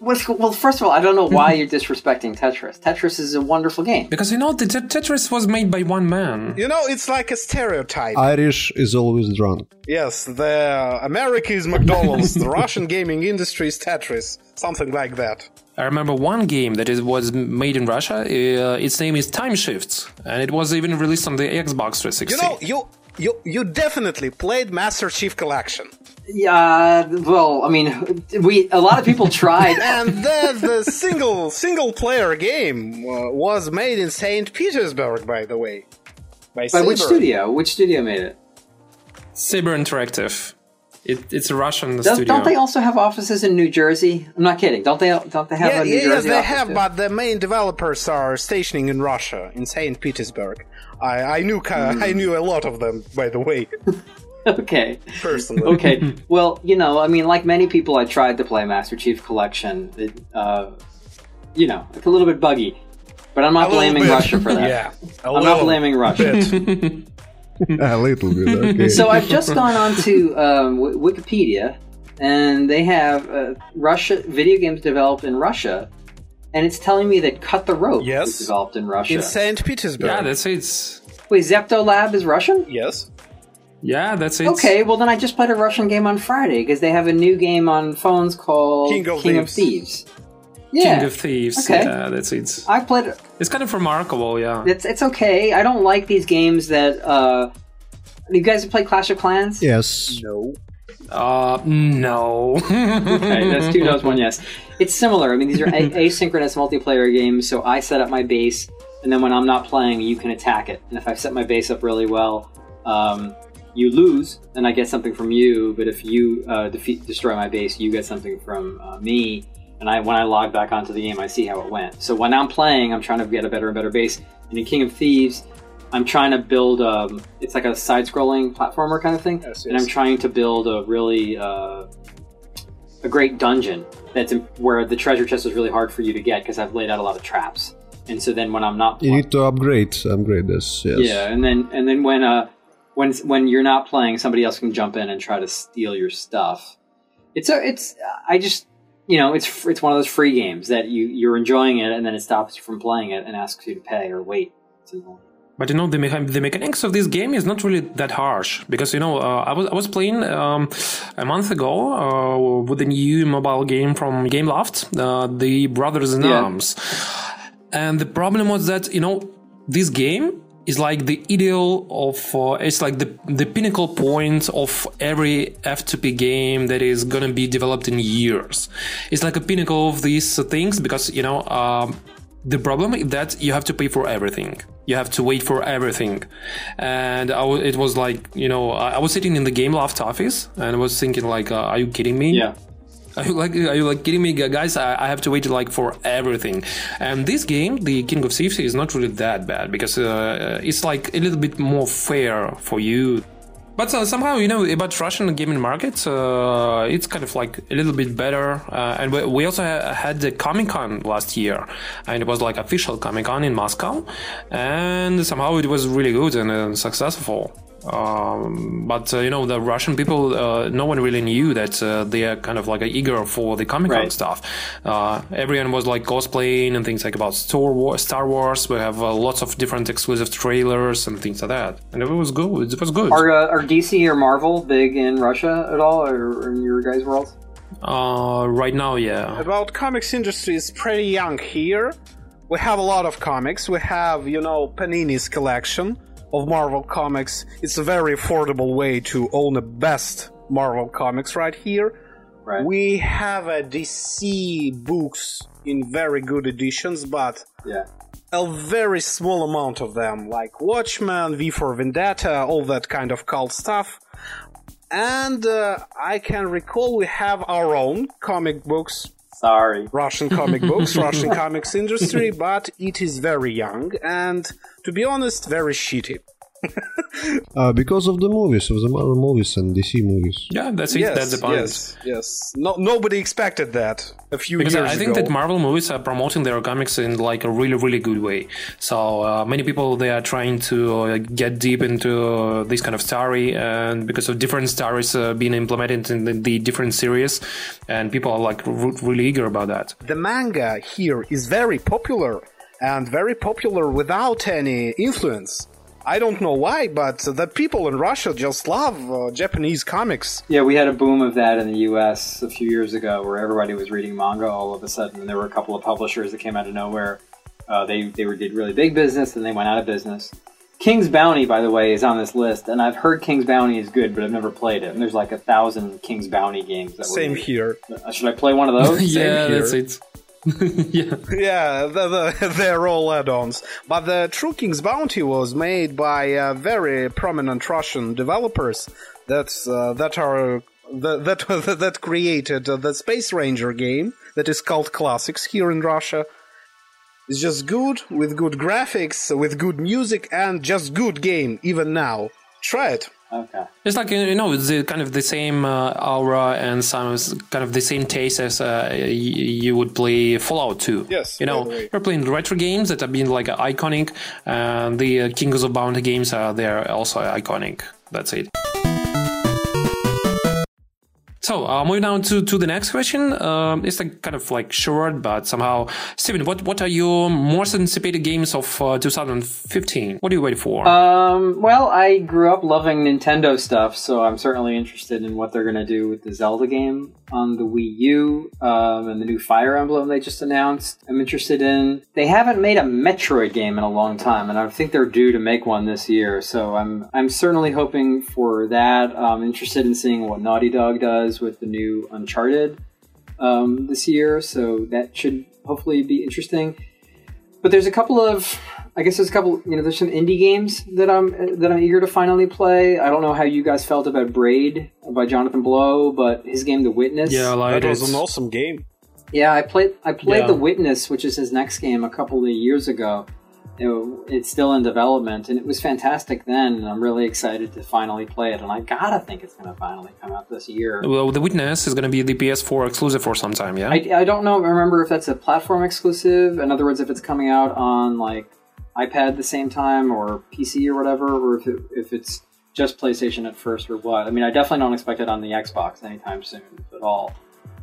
well, first of all, I don't know why you're disrespecting Tetris. Tetris is a wonderful game. Because you know, the Tetris was made by one man. You know, it's like a stereotype. Irish is always drunk. Yes, the America is McDonald's, the Russian gaming industry is Tetris, something like that. I remember one game that is, was made in Russia. Uh, its name is Time Shifts, and it was even released on the Xbox 360. You know, you you you definitely played Master Chief Collection. Yeah, well, I mean, we a lot of people tried, and then the single single player game uh, was made in Saint Petersburg, by the way. By, by which studio? Which studio made it? Saber Interactive. It, it's a Russian Does, studio. Don't they also have offices in New Jersey? I'm not kidding. Don't they? Don't they have yeah, a New yeah, Jersey? Yes, they have, too? but the main developers are stationing in Russia, in Saint Petersburg. I, I knew mm. I knew a lot of them, by the way. okay. Personally. Okay. Well, you know, I mean, like many people, I tried to play Master Chief Collection. It, uh, you know, it's a little bit buggy, but I'm not a blaming Russia for that. Yeah. I'm not blaming Russia. a little bit. Okay. So I've just gone on to um, w- Wikipedia, and they have uh, Russia video games developed in Russia, and it's telling me that Cut the Rope yes. was developed in Russia. In Saint Petersburg. Yeah, that's it. Wait, ZeptoLab is Russian? Yes. Yeah, that's it. Okay, well then I just played a Russian game on Friday because they have a new game on phones called King of King Thieves. Of Thieves. Yeah. King of Thieves. Okay. Yeah, that's it. I played it. It's kind of remarkable, yeah. It's it's okay. I don't like these games that. uh You guys have played Clash of Clans? Yes. No. Uh, no. okay, that's two no's, one yes. It's similar. I mean, these are a- asynchronous multiplayer games, so I set up my base, and then when I'm not playing, you can attack it. And if I set my base up really well, um, you lose, and I get something from you. But if you uh, defeat, destroy my base, you get something from uh, me. And I, when I log back onto the game, I see how it went. So when I'm playing, I'm trying to get a better and better base. And in King of Thieves, I'm trying to build. Um, it's like a side-scrolling platformer kind of thing, Yes, and. I'm trying to build a really uh, a great dungeon that's in, where the treasure chest is really hard for you to get because I've laid out a lot of traps. And so then when I'm not, You need to upgrade upgrade this. Yes. yeah, and then and then when uh when when you're not playing, somebody else can jump in and try to steal your stuff. It's a it's I just you know it's it's one of those free games that you you're enjoying it and then it stops you from playing it and asks you to pay or wait. But you know the, mecha- the mechanics of this game is not really that harsh because you know uh, I was I was playing um, a month ago uh, with a new mobile game from Gameloft, uh, the Brothers in Yeah. Arms, and the problem was that you know this game is like the ideal of uh, it's like the the pinnacle point of every F2P game that is gonna be developed in years. It's like a pinnacle of these things because you know. Um, the problem is that you have to pay for everything. You have to wait for everything, and I w- it was like you know I, I was sitting in the Gameloft office and I was thinking like, uh, are you kidding me? Yeah. Are you like are you like kidding me, guys? I, I have to wait like for everything. And this game, the King of Thieves, is not really that bad because uh, it's like a little bit more fair for you. But uh, somehow, you know, about Russian gaming market, uh, it's kind of like a little bit better. Uh, and we, we also ha- had the Comic Con last year, and it was like official Comic Con in Moscow, and somehow it was really good and uh, successful. Um, but uh, you know, the Russian people, uh, no one really knew that uh, they are kind of like eager for the Comic Con Right. stuff. Uh, everyone was like cosplaying and things like about Star Wars. Star Wars. We have uh, lots of different exclusive trailers and things like that, and it was good. It was good. Are, uh, are DC or Marvel big in Russia at all, or, or in your guys' world? Uh, right now, yeah. About comics industry is pretty young here. We have a lot of comics. We have, you know, Panini's collection of Marvel comics. It's a very affordable way to own the best Marvel comics right here. Right. We have a DC books in very good editions, but yeah. a very small amount of them, like Watchmen, V for Vendetta, all that kind of cult stuff. And uh, I can recall we have our own comic books, Sorry. Russian comic books, Russian comics industry, but it is very young and, to be honest, very shitty. Uh, because of the movies, of the Marvel movies and DC movies. Yeah, that's it. that's the point. yes, yes. No, nobody expected that a few Because years I think ago. that Marvel movies are promoting their comics in like a really, really good way. So uh, many people they are trying to uh, get deep into this kind of story, and because of different stories uh, being implemented in the, the different series, and people are like r- really eager about that. the manga here is very popular and very popular without any influence. I don't know why, but the people in Russia just love uh, Japanese comics. Yeah, we had a boom of that in the U.S. a few years ago, where everybody was reading manga all of a sudden. And there were a couple of publishers that came out of nowhere. Uh, they they were, did really big business, and they went out of business. King's Bounty, by the way, is on this list, and I've heard King's Bounty is good, but I've never played it. And there's like a thousand King's Bounty games. That Same made. here. Uh, Should I play one of those? yeah, here. that's it. yeah. Yeah, the, the, they're all add-ons. But the True King's Bounty was made by uh, very prominent Russian developers that's uh, that are that that, that created the Space Ranger game that is called Classics here in Russia. It's just good with good graphics, with good music, and just good game even now. Try it. Okay. It's like you know, it's the, kind of the same uh, aura and some kind of the same taste as uh, y- you would play Fallout 2. Yes, you know, by you're playing retro games that have been like iconic, and the uh, Kings of Bounty games are they're also iconic. That's it. So, uh, moving on to, to the next question. Um, it's kind of like short, but somehow, Stephen, what, what are your most anticipated games of uh, 2015? What are you waiting for? Um, well, I grew up loving Nintendo stuff, so I'm certainly interested in what they're going to do with the Zelda game on the Wii U um, and the new Fire Emblem they just announced. I'm interested in. They haven't made a Metroid game in a long time, and I think they're due to make one this year. So I'm I'm certainly hoping for that. I'm interested in seeing what Naughty Dog does with the new Uncharted um, this year. So that should hopefully be interesting but there's a couple of I guess there's a couple you know there's some indie games that I'm that I'm eager to finally play. I don't know how you guys felt about Braid by Jonathan Blow, but his game The Witness. yeah, like That was an awesome game. Yeah, I played I played Yeah. The Witness, which is his next game a couple of years ago. Know, it's still in development and it was fantastic then and I'm really excited to finally play it and I gotta think it's gonna finally come out this year. Well, The Witness is going to be the PS4 exclusive for some time, yeah? I, I don't know. Remember if that's a platform exclusive. In other words, if it's coming out on like iPad at the same time or PC or whatever, or if it, if it's just PlayStation at first or what. I mean, I definitely don't expect it on the Xbox anytime soon at all.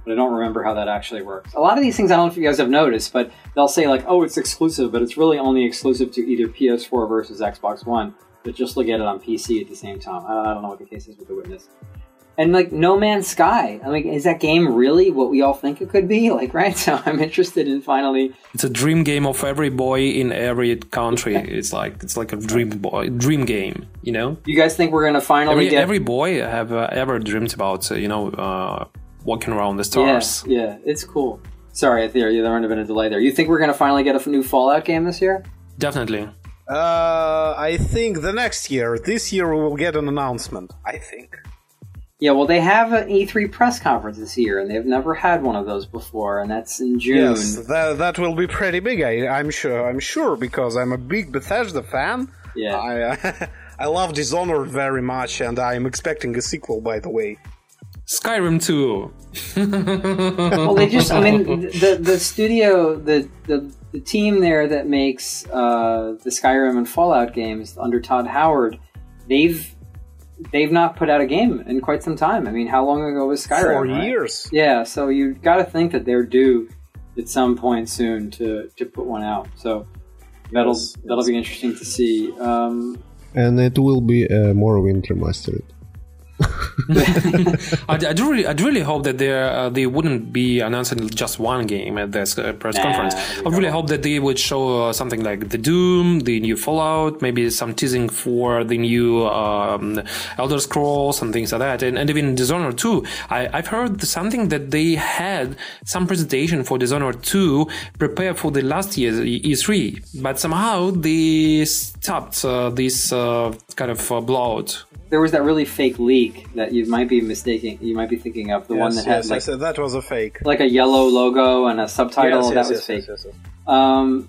But I don't remember how that actually works. A lot of these things, I don't know if you guys have noticed, but they'll say like, "Oh, it's exclusive," but it's really only exclusive to either PS4 versus Xbox One. But just look at it on PC at the same time. I don't know what the case is with the Witness. And like No Man's Sky, I mean, is that game really what we all think it could be? Like, right? So I'm interested in finally. It's a dream game of every boy in every country. It's like it's like a dream boy dream game, you know. You guys think we're gonna finally Every, get? every boy have uh, ever dreamed about, uh, you know, uh, walking around the yeah, stars. yeah, it's cool. Sorry, I think there might have been a delay there. You think we're gonna finally get a new Fallout game this year? Definitely. Uh, I think the next year, this year, we will get an announcement. I think. Yeah, well, they have an E3 press conference this year, and they've never had one of those before, and that's in June. Yes, that, that will be pretty big. I, I'm sure. I'm sure because I'm a big Bethesda fan. Yeah. I I love Dishonored very much, and I'm expecting a sequel. By the way. Skyrim 2. well, they just, I mean, the the studio, the the, the team there that makes uh, the Skyrim and Fallout games under Todd Howard, they've they've not put out a game in quite some time. I mean, how long ago was Skyrim? Four right? years. Yeah, so you got to think that they're due at some point soon to, to put one out. So that'll Yes, that'll yes. be interesting to see. Um, And it will be uh, Morrowind remastered. I, I do really, I do really hope that they uh, they wouldn't be announcing just one game at this uh, press Nah, conference. I really hope that they would show uh, something like the Doom, the new Fallout, maybe some teasing for the new um, Elder Scrolls and things like that, and, and even Dishonored 2. I, I've heard something that they had some presentation for Dishonored 2 prepared for the last year's E3, but somehow they stopped uh, this uh, kind of uh, blowout. There was that really fake leak that you might be mistaking. You might be thinking of the one Yes, that had yes, like yes, that was a fake. like a yellow logo and a subtitle. Yes, that yes, was yes, fake. yes, yes, yes. Um,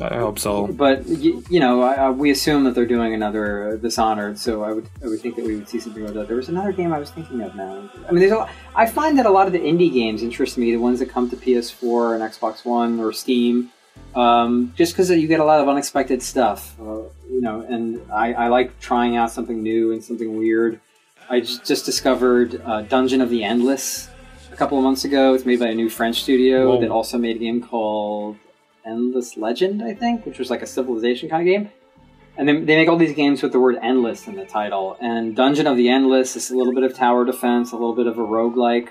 I hope so. but you, you know, I, I, we assume that they're doing another uh, Dishonored, so I would I would think that we would see something like that. There was another game I was thinking of now. I mean, there's a lot, I find that a lot of the indie games interest me, the ones that come to PS4 and Xbox One or Steam, um, just because you get a lot of unexpected stuff, uh, you know. And I, I like trying out something new and something weird. I just, just discovered uh, Dungeon of the Endless a couple of months ago. It's made by a new French studio Whoa. that also made a game called Endless Legend, I think, which was like a civilization kind of game. And then they make all these games with the word endless in the title. And Dungeon of the Endless is a little bit of tower defense, a little bit of a roguelike.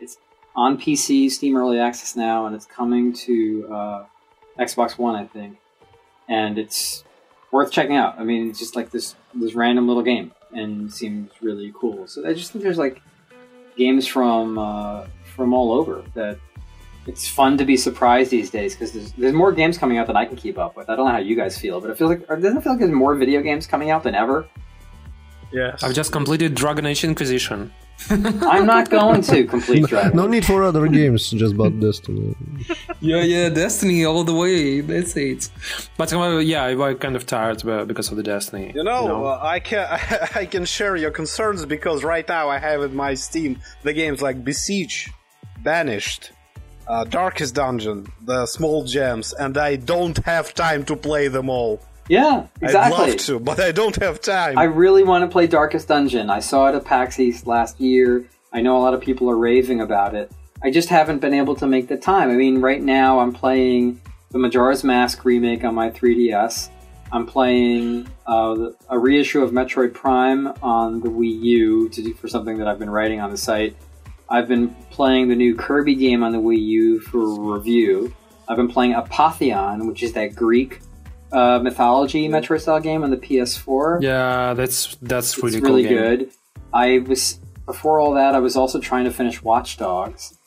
It's on PC, Steam Early Access now, and it's coming to uh, Xbox One, I think. And it's worth checking out. I mean, it's just like this this random little game, and seems really cool. So I just think there's like games from uh, from all over that it's fun to be surprised these days because there's, there's more games coming out than I can keep up with. I don't know how you guys feel, but it feels like or doesn't it feel like there's more video games coming out than ever. Yes. I've just completed Dragon Age Inquisition. I'm not going to complete Dragon. No need for other games, just about Destiny. Yeah, yeah, Destiny all the way. That's it. But uh, yeah, I was kind of tired because of the Destiny. You know, Uh, I can I can share your concerns because right now I have in my Steam the games like Besiege, Banished, uh, Darkest Dungeon, the Small Gems, and I don't have time to play them all. Yeah, exactly. I'd love to, but I don't have time. I really want to play Darkest Dungeon. I saw it at PAX East last year. I know a lot of people are raving about it. I just haven't been able to make the time. I mean, right now I'm playing the Majora's Mask remake on my 3DS. I'm playing uh, a reissue of Metroid Prime on the Wii U to do for something that I've been writing on the site. I've been playing the new Kirby game on the Wii U for review. I've been playing Apotheon, which is that Greek uh, mythology Metroid style game on the PS4 Yeah, that's that's really cool. really game. good. I was before all that. I was also trying to finish Watch Dogs,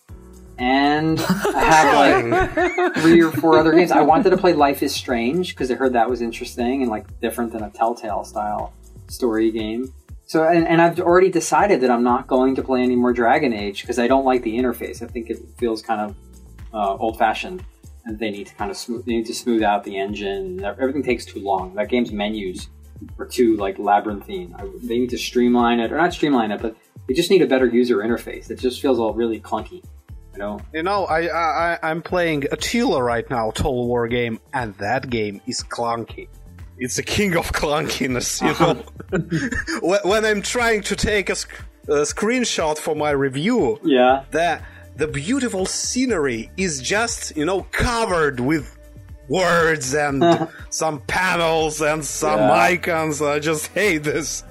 and I have like three or four other games. I wanted to play Life is Strange because I heard that was interesting and like different than a Telltale style story game. So, and, and I've already decided that I'm not going to play any more Dragon Age because I don't like the interface. I think it feels kind of uh, old fashioned, they need to kind of smooth. They need to smooth out the engine. Everything takes too long. That game's menus are too like labyrinthine. They need to streamline it, or not streamline it, but they just need a better user interface. It just feels all really clunky. You know, You know, I, I I- I'm playing Attila right now, Total War game, and that game is clunky. It's the king of clunkiness, you uh-huh. know. when, when I'm trying to take a, sc- a screenshot for my review, yeah. the the beautiful scenery is just you know covered with words and some panels and some Yeah. icons. I just hate this.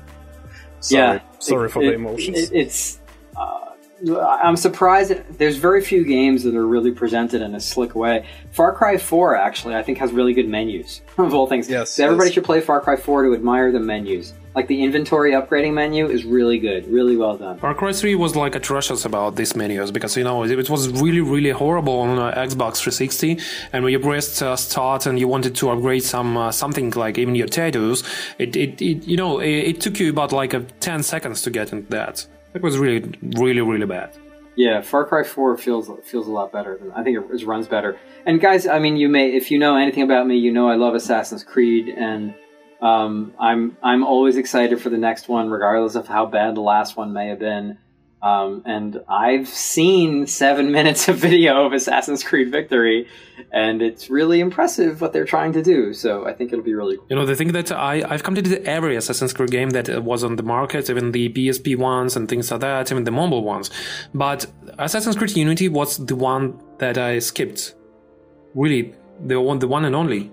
Sorry, yeah, sorry It- for it- the emotions. it- it's. Uh, I'm surprised. There's very few games that are really presented in a slick way. Far Cry 4 actually, I think, has really good menus of all things. Yes, so everybody yes. should play Far Cry 4 to admire the menus. Like the inventory upgrading menu is really good, really well done. Far Cry 3 was like atrocious about these menus because you know it, was really really horrible on uh, Xbox 360 and when you pressed uh, start and you wanted to upgrade some uh, something like even your tattoos it, it, it you know it, it took you about like uh, 10 seconds to get into that it was really really really bad Yeah, Far Cry 4 feels feels a lot better. Than, I think it, it runs better. And guys, I mean, you may if you know anything about me, you know I love Assassin's Creed, and um, I'm I'm always excited for the next one, regardless of how bad the last one may have been. Um, and I've seen seven minutes of video of Assassin's Creed Victory, and it's really impressive what they're trying to do. So I think it'll be really cool. You know, the thing that I, I've completed every Assassin's Creed game that was on the market, even the PSP ones and things like that, even the mobile ones. But Assassin's Creed Unity was the one that I skipped. Really, the one, the one and only.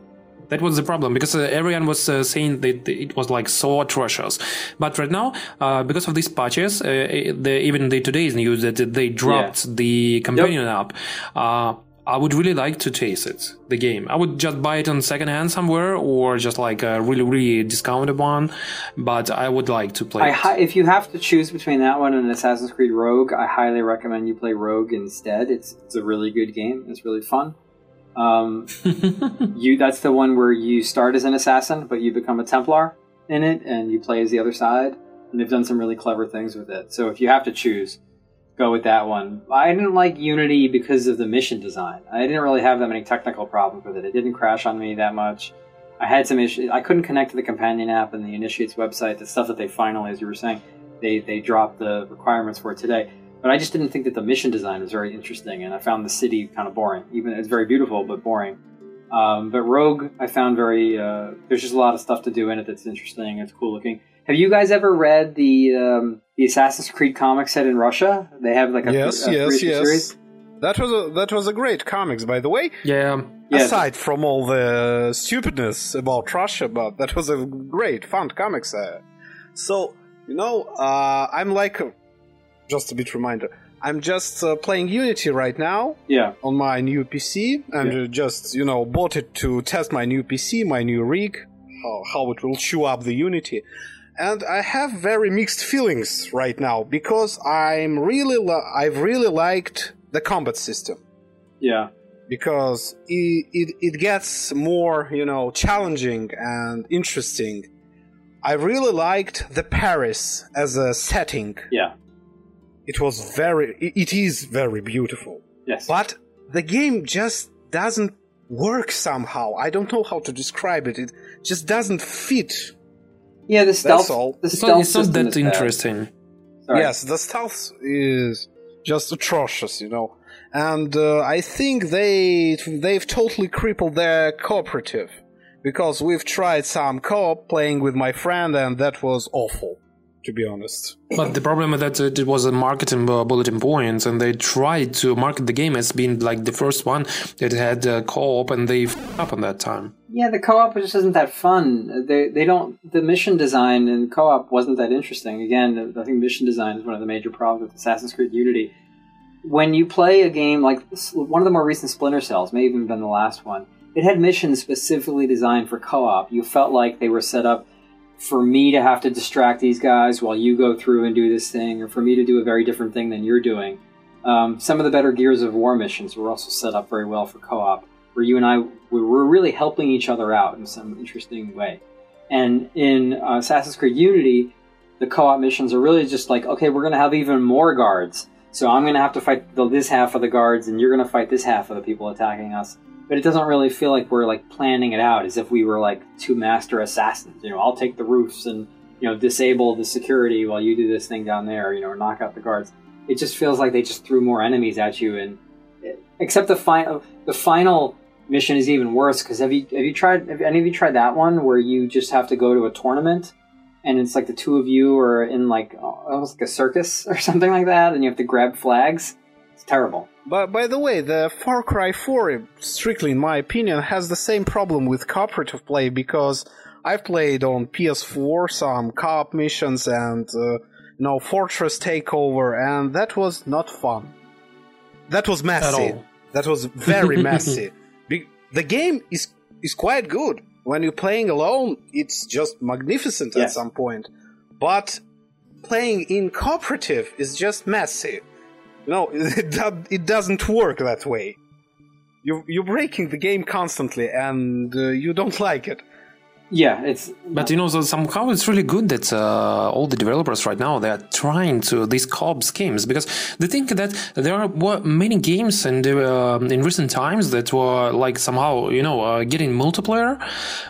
That was the problem because uh, everyone was uh, saying that it was like so atrocious. But right now, uh, because of these patches, uh, the, even the today's news that they dropped yeah. the companion yep. app. Uh, I would really like to taste it, the game. I would just buy it on second hand somewhere or just like a really, really discounted one. But I would like to play hi- if you have to choose between that one and Assassin's Creed Rogue, I highly recommend you play Rogue instead. It's, it's a really good game. It's really fun. Um, you that's the one where you start as an assassin, but you become a Templar in it, and you play as the other side. And they've done some really clever things with it. So if you have to choose, go with that one. I didn't like Unity because of the mission design. I didn't really have that many technical problems with it. It didn't crash on me that much. I had some issues. I couldn't connect to the companion app and the Initiates website. The stuff that they finally, as you were saying, they they dropped the requirements for today. But I just didn't think that the mission design was very interesting, and I found the city kind of boring. Even it's very beautiful, but boring. Um, but Rogue, I found very. Uh, there's just a lot of stuff to do in it that's interesting. It's cool looking. Have you guys ever read the um, the Assassin's Creed comic set in Russia? They have like a yes, a, yes, yes. Series? That was a that was a great comics, by the way. Yeah. Aside from all the stupidness about Russia, but that was a great, fun comics. Uh, so you know, uh, I'm like just a bit reminder. I'm just uh, playing Unity right now. Yeah. On my new PC, and yeah. just you know bought it to test my new PC, my new rig, how, how it will chew up the Unity, and I have very mixed feelings right now because I'm really I've really liked the combat system. Yeah. Because it, it, it gets more, you know, challenging and interesting. I really liked the Paris as a setting. Yeah it was very it is very beautiful. Yes. But the game just doesn't work somehow. I don't know how to describe it. It just doesn't fit. Yeah the stealth That's all. the stealth it's not, that interesting. Yes the stealth is just atrocious you know. And uh, i think they they've totally crippled their cooperative. Because we've tried some co-op playing with my friend and that was awful to be honest. But the problem is that it was a marketing bulletin point, and they tried to market the game as being like the first one that had uh, co-op, and they f- up on that time. Yeah, the co-op just isn't that fun. They they don't the mission design and co-op wasn't that interesting. Again, I think mission design is one of the major problems with Assassin's Creed Unity. When you play a game like one of the more recent Splinter Cells, may even have been the last one, it had missions specifically designed for co-op. You felt like they were set up for me to have to distract these guys while you go through and do this thing, or for me to do a very different thing than you're doing. Um, some of the better Gears of War missions were also set up very well for co-op, where you and I we were really helping each other out in some interesting way. And in uh, Assassin's Creed Unity, the co-op missions are really just like, okay, we're going to have even more guards. So I'm going to have to fight the, this half of the guards, and you're going to fight this half of the people attacking us but it doesn't really feel like we're like planning it out as if we were like two master assassins. You know, I'll take the roofs and you know disable the security while you do this thing down there. You know, or knock out the guards. It just feels like they just threw more enemies at you, and except the final the final mission is even worse because have you have you tried have any of you tried that one where you just have to go to a tournament and it's like the two of you are in like almost like a circus or something like that and you have to grab flags it's terrible but by the way, the Far Cry 4, strictly in my opinion, has the same problem with cooperative play because I've played on PS4 some co-op missions and uh, you know Fortress Takeover, and that was not fun. That was messy. That was very messy. the game is is quite good. When you're playing alone, it's just magnificent yes. at some point. But playing in cooperative is just messy. No, it, it doesn't work that way. You, you're breaking the game constantly, and uh, you don't like it. Yeah, it's. But you know, so somehow it's really good that uh, all the developers right now they are trying to these co-op schemes because they think that there are many games and uh, in recent times that were like somehow you know uh, getting multiplayer,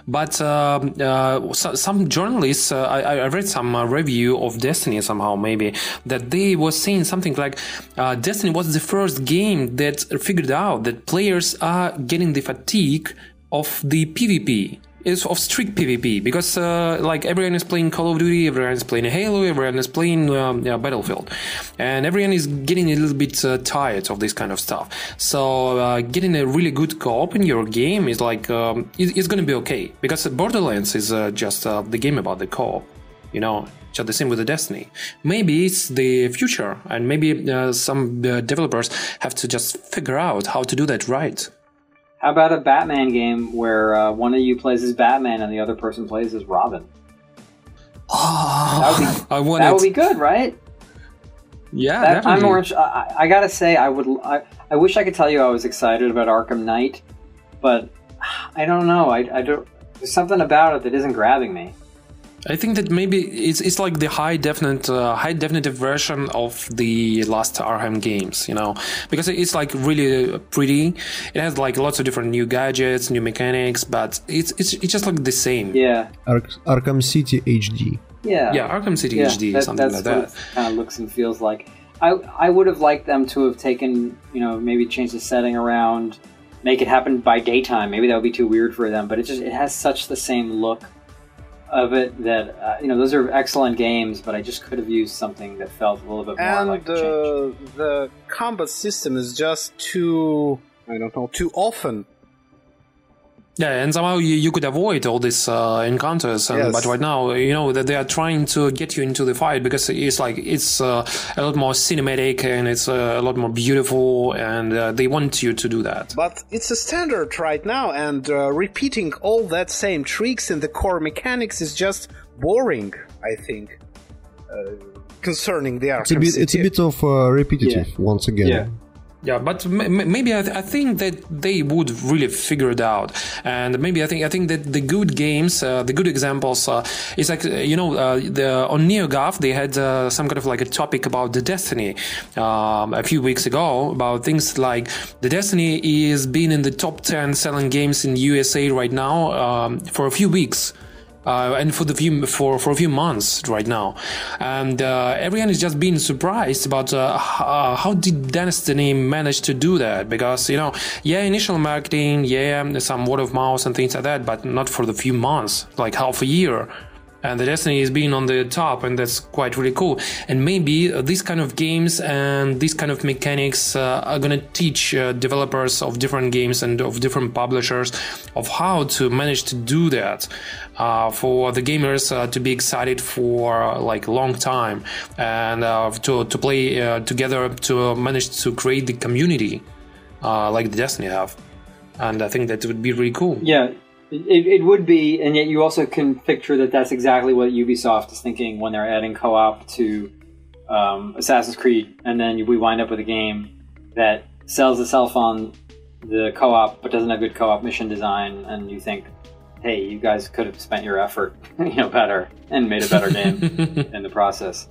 but uh, uh, so, some journalists uh, I, I, read some review of Destiny somehow maybe that they were saying something like Destiny was the first game that figured out that players are getting the fatigue of the PvP is of strict PvP because uh, like everyone is playing Call of Duty, everyone is playing Halo, everyone is playing um, yeah, Battlefield, and everyone is getting a little bit uh, tired of this kind of stuff. So uh, getting a really good co-op in your game is like um, it, it's going to be okay because Borderlands is uh, just uh, the game about the co-op, you know. Just the same with the Destiny. Maybe it's the future, and maybe uh, some developers have to just figure out how to do that right. How about a Batman game where uh, one of you plays as Batman and the other person plays as Robin? Oh, that would be, I want that would be good, right? Yeah, that, I'm more. I, I, gotta say, I would. I, I wish I could tell you I was excited about Arkham Knight, but I don't know. I, I don't. There's something about it that isn't grabbing me. I think that maybe it's it's like the high definite uh, high definitive version of the last Arkham games, you know, because it's like really pretty. It has like lots of different new gadgets, new mechanics, but it's it's it's just like the same. Yeah. Ar- Arkham City HD. Yeah. Yeah, Arkham City yeah, HD, that, something like that. Kind of looks and feels like. I I would have liked them to have taken you know maybe change the setting around, make it happen by daytime. Maybe that would be too weird for them, but it just it has such the same look of it that uh, you know those are excellent games, but I just could have used something that felt a little bit more and, like uh, the combat system is just too I don't know too often yeah, and somehow you, you could avoid all these uh, encounters. And, yes. But right now, you know that they are trying to get you into the fight because it's like it's uh, a lot more cinematic and it's uh, a lot more beautiful, and uh, they want you to do that. But it's a standard right now, and uh, repeating all that same tricks in the core mechanics is just boring. I think uh, concerning the Arkham it's a bit, City. It's a bit of repetitive yeah. once again. Yeah. Yeah, but maybe I, th- I, think that they would really figure it out, and maybe I think I think that the good games, uh, the good examples, uh, is like you know uh, the, on NeoGAF they had uh, some kind of like a topic about the Destiny um, a few weeks ago about things like the Destiny is being in the top ten selling games in USA right now um, for a few weeks uh, and for the few for for a few months right now, and uh, everyone is just being surprised about uh, uh how did Destiny manage to do that? Because you know, yeah, initial marketing, yeah, some word of mouth and things like that, but not for the few months, like half a year and the Destiny is being on the top, and that's quite really cool. And maybe uh, these kind of games and these kind of mechanics uh, are gonna teach uh, developers of different games and of different publishers of how to manage to do that uh, for the gamers uh, to be excited for like a long time and uh, to to play together to manage to create the community like the Destiny have. And I think that would be really cool. Yeah, it, it would be, and yet you also can picture that that's exactly what Ubisoft is thinking when they're adding co-op to um, Assassin's Creed, and then we wind up with a game that sells itself on the co-op but doesn't have good co-op mission design, and you think, hey, you guys could have spent your effort, you know, better and made a better game in the process.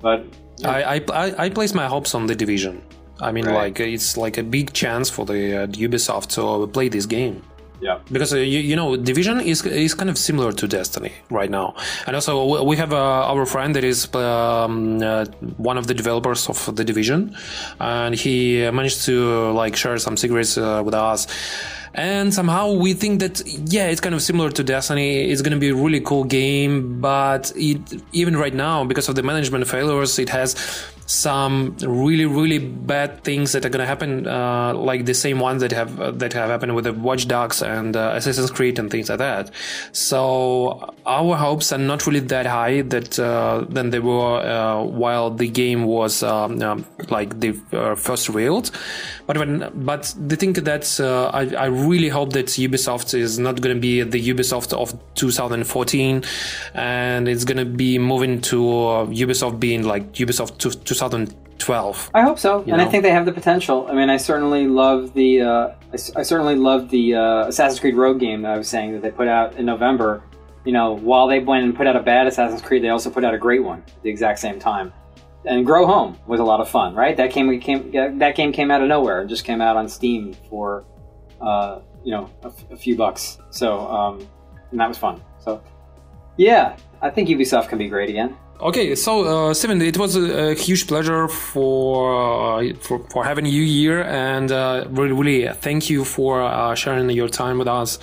But yeah. I, I I place my hopes on the division. I mean, right. like it's like a big chance for the uh, Ubisoft to play this game. Yeah, because uh, you, you, know, Division is is kind of similar to Destiny right now, and also we have uh, our friend that is um, uh, one of the developers of the Division, and he managed to like share some secrets uh, with us. And somehow we think that yeah, it's kind of similar to Destiny. It's going to be a really cool game, but it even right now because of the management failures, it has some really really bad things that are gonna happen, uh, like the same ones that have uh, that have happened with the Watch Dogs and uh, Assassin's Creed and things like that. So our hopes are not really that high that uh, than they were uh, while the game was um, um, like the uh, first revealed. But when, but the thing that I, I really hope that Ubisoft is not gonna be the Ubisoft of 2014, and it's gonna be moving to Ubisoft being like Ubisoft 2012. I hope so, and know? I think they have the potential. I mean, I certainly love the uh, I, I, certainly love the uh, Assassin's Creed Rogue game that I was saying that they put out in November. you know, while they went and put out a bad Assassin's Creed, they also put out a great one at the exact same time. And Grow Home was a lot of fun, right? That came, came that game came out of nowhere and just came out on Steam for, uh, you know, a, a, few bucks. So, um, and that was fun. So, yeah, I think Ubisoft can be great again. Okay, so uh, Stephen, it was a, a huge pleasure for, uh, for for having you here, and uh, really, really thank you for uh, sharing your time with us.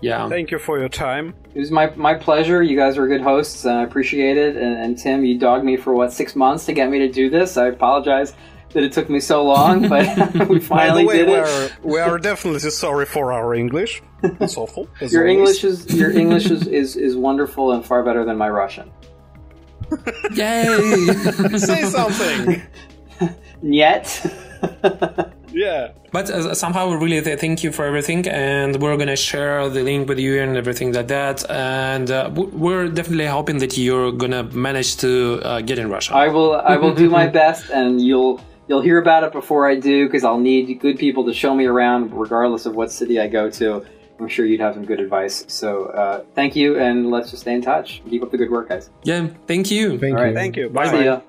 Yeah, thank you for your time. It was my my pleasure. You guys were good hosts, and I appreciate it. And, and Tim, you dogged me for what six months to get me to do this. I apologize that it took me so long, but we finally way, did it. we are definitely sorry for our English. It's awful. your always. English is your English is, is, is wonderful and far better than my Russian. Yay! Say something. Yet. yeah. But uh, somehow, really, thank you for everything, and we're gonna share the link with you and everything like that. And uh, we're definitely hoping that you're gonna manage to uh, get in Russia. I will. I will do my best, and you'll you'll hear about it before I do because I'll need good people to show me around, regardless of what city I go to. I'm sure you'd have some good advice. So uh, thank you, and let's just stay in touch. Keep up the good work, guys. Yeah, thank you. Thank you. Thank you. Bye. See ya.